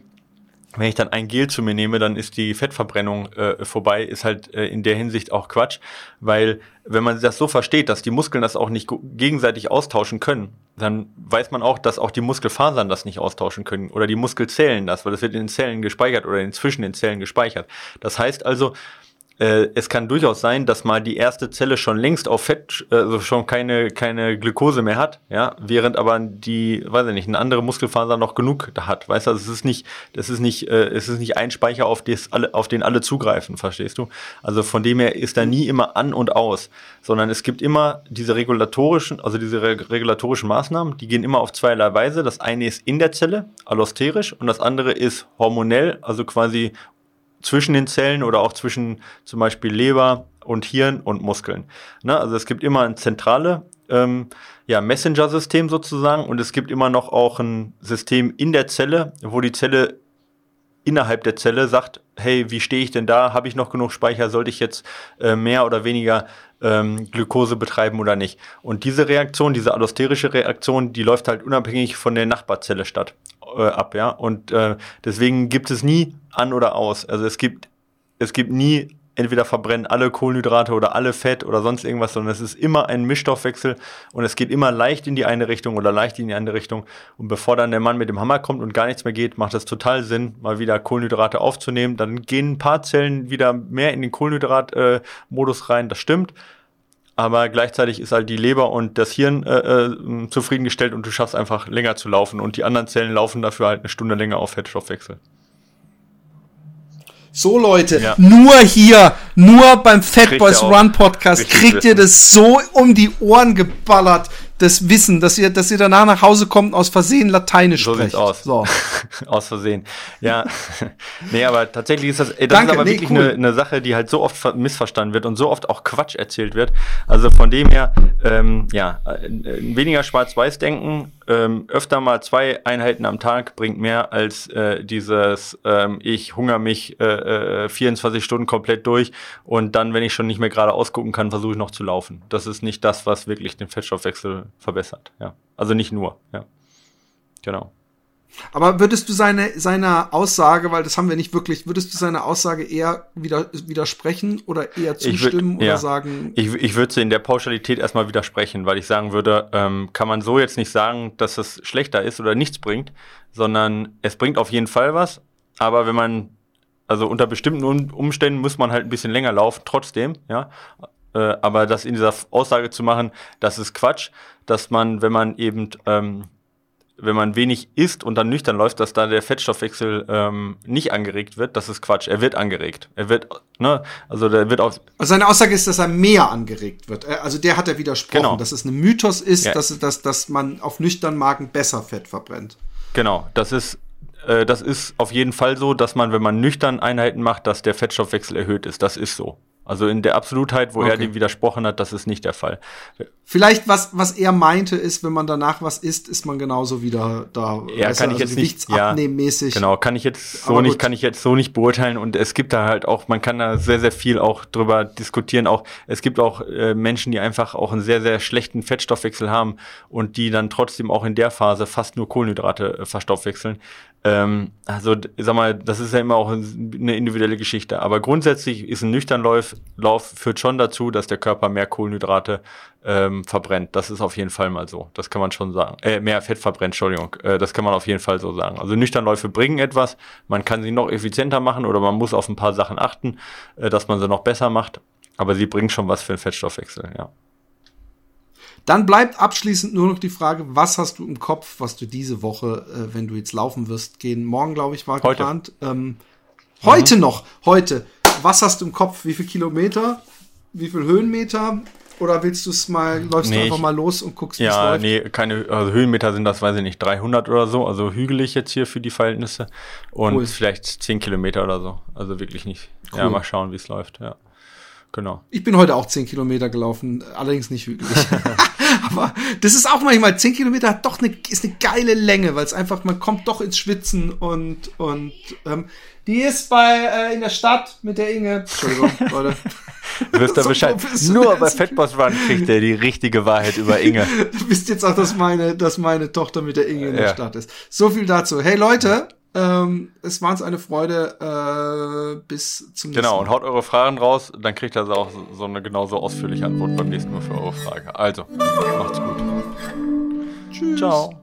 wenn ich dann ein Gel zu mir nehme, dann ist die Fettverbrennung äh, vorbei, ist halt äh, in der Hinsicht auch Quatsch, weil wenn man das so versteht, dass die Muskeln das auch nicht gegenseitig austauschen können, dann weiß man auch, dass auch die Muskelfasern das nicht austauschen können oder die Muskelzellen das, weil das wird in den Zellen gespeichert oder inzwischen in den Zellen gespeichert. Das heißt also, äh, es kann durchaus sein, dass mal die erste Zelle schon längst auf Fett, also schon keine, keine Glukose mehr hat, ja, während aber die, weiß ich nicht, eine andere Muskelfaser noch genug hat. Weißt du, also es ist nicht, das ist nicht, äh, es ist nicht ein Speicher, auf, des alle, auf den alle zugreifen, verstehst du? Also von dem her ist da nie immer an und aus, sondern es gibt immer diese regulatorischen, also diese regulatorischen Maßnahmen, die gehen immer auf zweierlei Weise. Das eine ist in der Zelle, allosterisch, und das andere ist hormonell, also quasi zwischen den Zellen oder auch zwischen zum Beispiel Leber und Hirn und Muskeln. Ne? Also es gibt immer ein zentrale ähm, ja, Messenger-System sozusagen und es gibt immer noch auch ein System in der Zelle, wo die Zelle innerhalb der Zelle sagt, hey, wie stehe ich denn da? Habe ich noch genug Speicher? Sollte ich jetzt äh, mehr oder weniger ähm, Glukose betreiben oder nicht? Und diese Reaktion, diese allosterische Reaktion, die läuft halt unabhängig von der Nachbarzelle statt äh, ab, ja. Und äh, deswegen gibt es nie an oder aus. Also es gibt, es gibt nie entweder verbrennen alle Kohlenhydrate oder alle Fett oder sonst irgendwas, sondern es ist immer ein Mischstoffwechsel und es geht immer leicht in die eine Richtung oder leicht in die andere Richtung. Und bevor dann der Mann mit dem Hammer kommt und gar nichts mehr geht, macht es total Sinn, mal wieder Kohlenhydrate aufzunehmen. Dann gehen ein paar Zellen wieder mehr in den Kohlenhydrat-Modus rein, das stimmt aber gleichzeitig ist halt die Leber und das Hirn äh, äh, zufriedengestellt und du schaffst einfach länger zu laufen und die anderen Zellen laufen dafür halt eine Stunde länger auf Fettstoffwechsel. So Leute, ja. nur hier, nur beim Fat Boys Run Podcast kriegt ihr das so um die Ohren geballert das Wissen, dass ihr, dass ihr danach nach Hause kommt aus Versehen Lateinisch so spricht. aus. So. [laughs] aus Versehen. Ja. [laughs] nee, aber tatsächlich ist das, ey, das Danke, ist aber nee, wirklich cool. eine, eine Sache, die halt so oft missverstanden wird und so oft auch Quatsch erzählt wird. Also von dem her, ähm, ja, äh, weniger Schwarz-Weiß denken, ähm, öfter mal zwei Einheiten am Tag bringt mehr als äh, dieses, ähm, ich hungere mich äh, äh, 24 Stunden komplett durch und dann, wenn ich schon nicht mehr gerade ausgucken kann, versuche ich noch zu laufen. Das ist nicht das, was wirklich den Fettstoffwechsel verbessert. Ja. Also nicht nur, ja. Genau. Aber würdest du seine, seiner Aussage, weil das haben wir nicht wirklich, würdest du seiner Aussage eher wieder, widersprechen oder eher zustimmen würd, oder ja. sagen? Ich, ich würde sie in der Pauschalität erstmal widersprechen, weil ich sagen würde, ähm, kann man so jetzt nicht sagen, dass es schlechter ist oder nichts bringt, sondern es bringt auf jeden Fall was. Aber wenn man, also unter bestimmten Umständen muss man halt ein bisschen länger laufen, trotzdem, ja. Äh, aber das in dieser Aussage zu machen, das ist Quatsch, dass man, wenn man eben ähm, wenn man wenig isst und dann nüchtern läuft, dass da der Fettstoffwechsel ähm, nicht angeregt wird, das ist Quatsch. Er wird angeregt. Er wird, ne, also der wird auf. Also seine Aussage ist, dass er mehr angeregt wird. Also der hat er widersprochen, Genau. dass es ein Mythos ist, Ja. dass, dass, dass man auf nüchternen Magen besser Fett verbrennt. Genau, das ist, äh, das ist auf jeden Fall so, dass man, wenn man nüchtern Einheiten macht, dass der Fettstoffwechsel erhöht ist. Das ist so. Also in der Absolutheit, wo er Okay. dem widersprochen hat, das ist nicht der Fall. Vielleicht, was, was er meinte, ist, wenn man danach was isst, ist man genauso wieder da. Ja, kann du, ich also jetzt nicht- ja, gewichtsabnehmmäßig. Genau, kann ich jetzt so nicht, kann ich jetzt so nicht beurteilen und es gibt da halt auch, man kann da sehr, sehr viel auch drüber diskutieren. Auch es gibt auch äh, Menschen, die einfach auch einen sehr, sehr schlechten Fettstoffwechsel haben und die dann trotzdem auch in der Phase fast nur Kohlenhydrate äh, verstoffwechseln. Ähm, also, sag mal, das ist ja immer auch eine individuelle Geschichte. Aber grundsätzlich ist ein Nüchternlauf Lauf führt schon dazu, dass der Körper mehr Kohlenhydrate ähm, verbrennt. Das ist auf jeden Fall mal so. Das kann man schon sagen. Äh, mehr Fett verbrennt, Entschuldigung. Äh, das kann man auf jeden Fall so sagen. Also Nüchternläufe bringen etwas. Man kann sie noch effizienter machen oder man muss auf ein paar Sachen achten, äh, dass man sie noch besser macht. Aber sie bringen schon was für den Fettstoffwechsel, ja. Dann bleibt abschließend nur noch die Frage, was hast du im Kopf, was du diese Woche, äh, wenn du jetzt laufen wirst, gehen? Morgen, glaube ich, war Heute. geplant. Ähm, heute noch, heute. Was hast du im Kopf? Wie viel Kilometer? Wie viel Höhenmeter? Oder willst du es mal, läufst Nee, du einfach ich- mal los und guckst, wie es Ja, läuft? nee, keine, also Höhenmeter sind das, weiß ich nicht, 300 oder so, also hügelig jetzt hier für die Verhältnisse und Cool. vielleicht 10 Kilometer oder so, also wirklich nicht. Ja, Cool. mal schauen, wie es läuft, ja. Genau. Ich bin heute auch 10 Kilometer gelaufen, allerdings nicht hügelig. [laughs] Aber das ist auch manchmal, 10 Kilometer hat doch eine, ist eine geile Länge, weil es einfach, man kommt doch ins Schwitzen und, und ähm, die ist bei äh, in der Stadt mit der Inge. Entschuldigung, [laughs] Leute. Wisst ihr So Bescheid? Nur bei Fatboss Run kriegt er die richtige Wahrheit über Inge. [laughs] Du wisst jetzt auch, dass meine, dass meine Tochter mit der Inge in der Ja. Stadt ist. So viel dazu. Hey Leute, ähm, es war uns eine Freude äh, bis zum nächsten Mal. Genau, und haut eure Fragen raus, dann kriegt ihr also auch so eine genauso ausführliche Antwort beim nächsten Mal für eure Frage. Also, macht's gut. Tschüss. Ciao.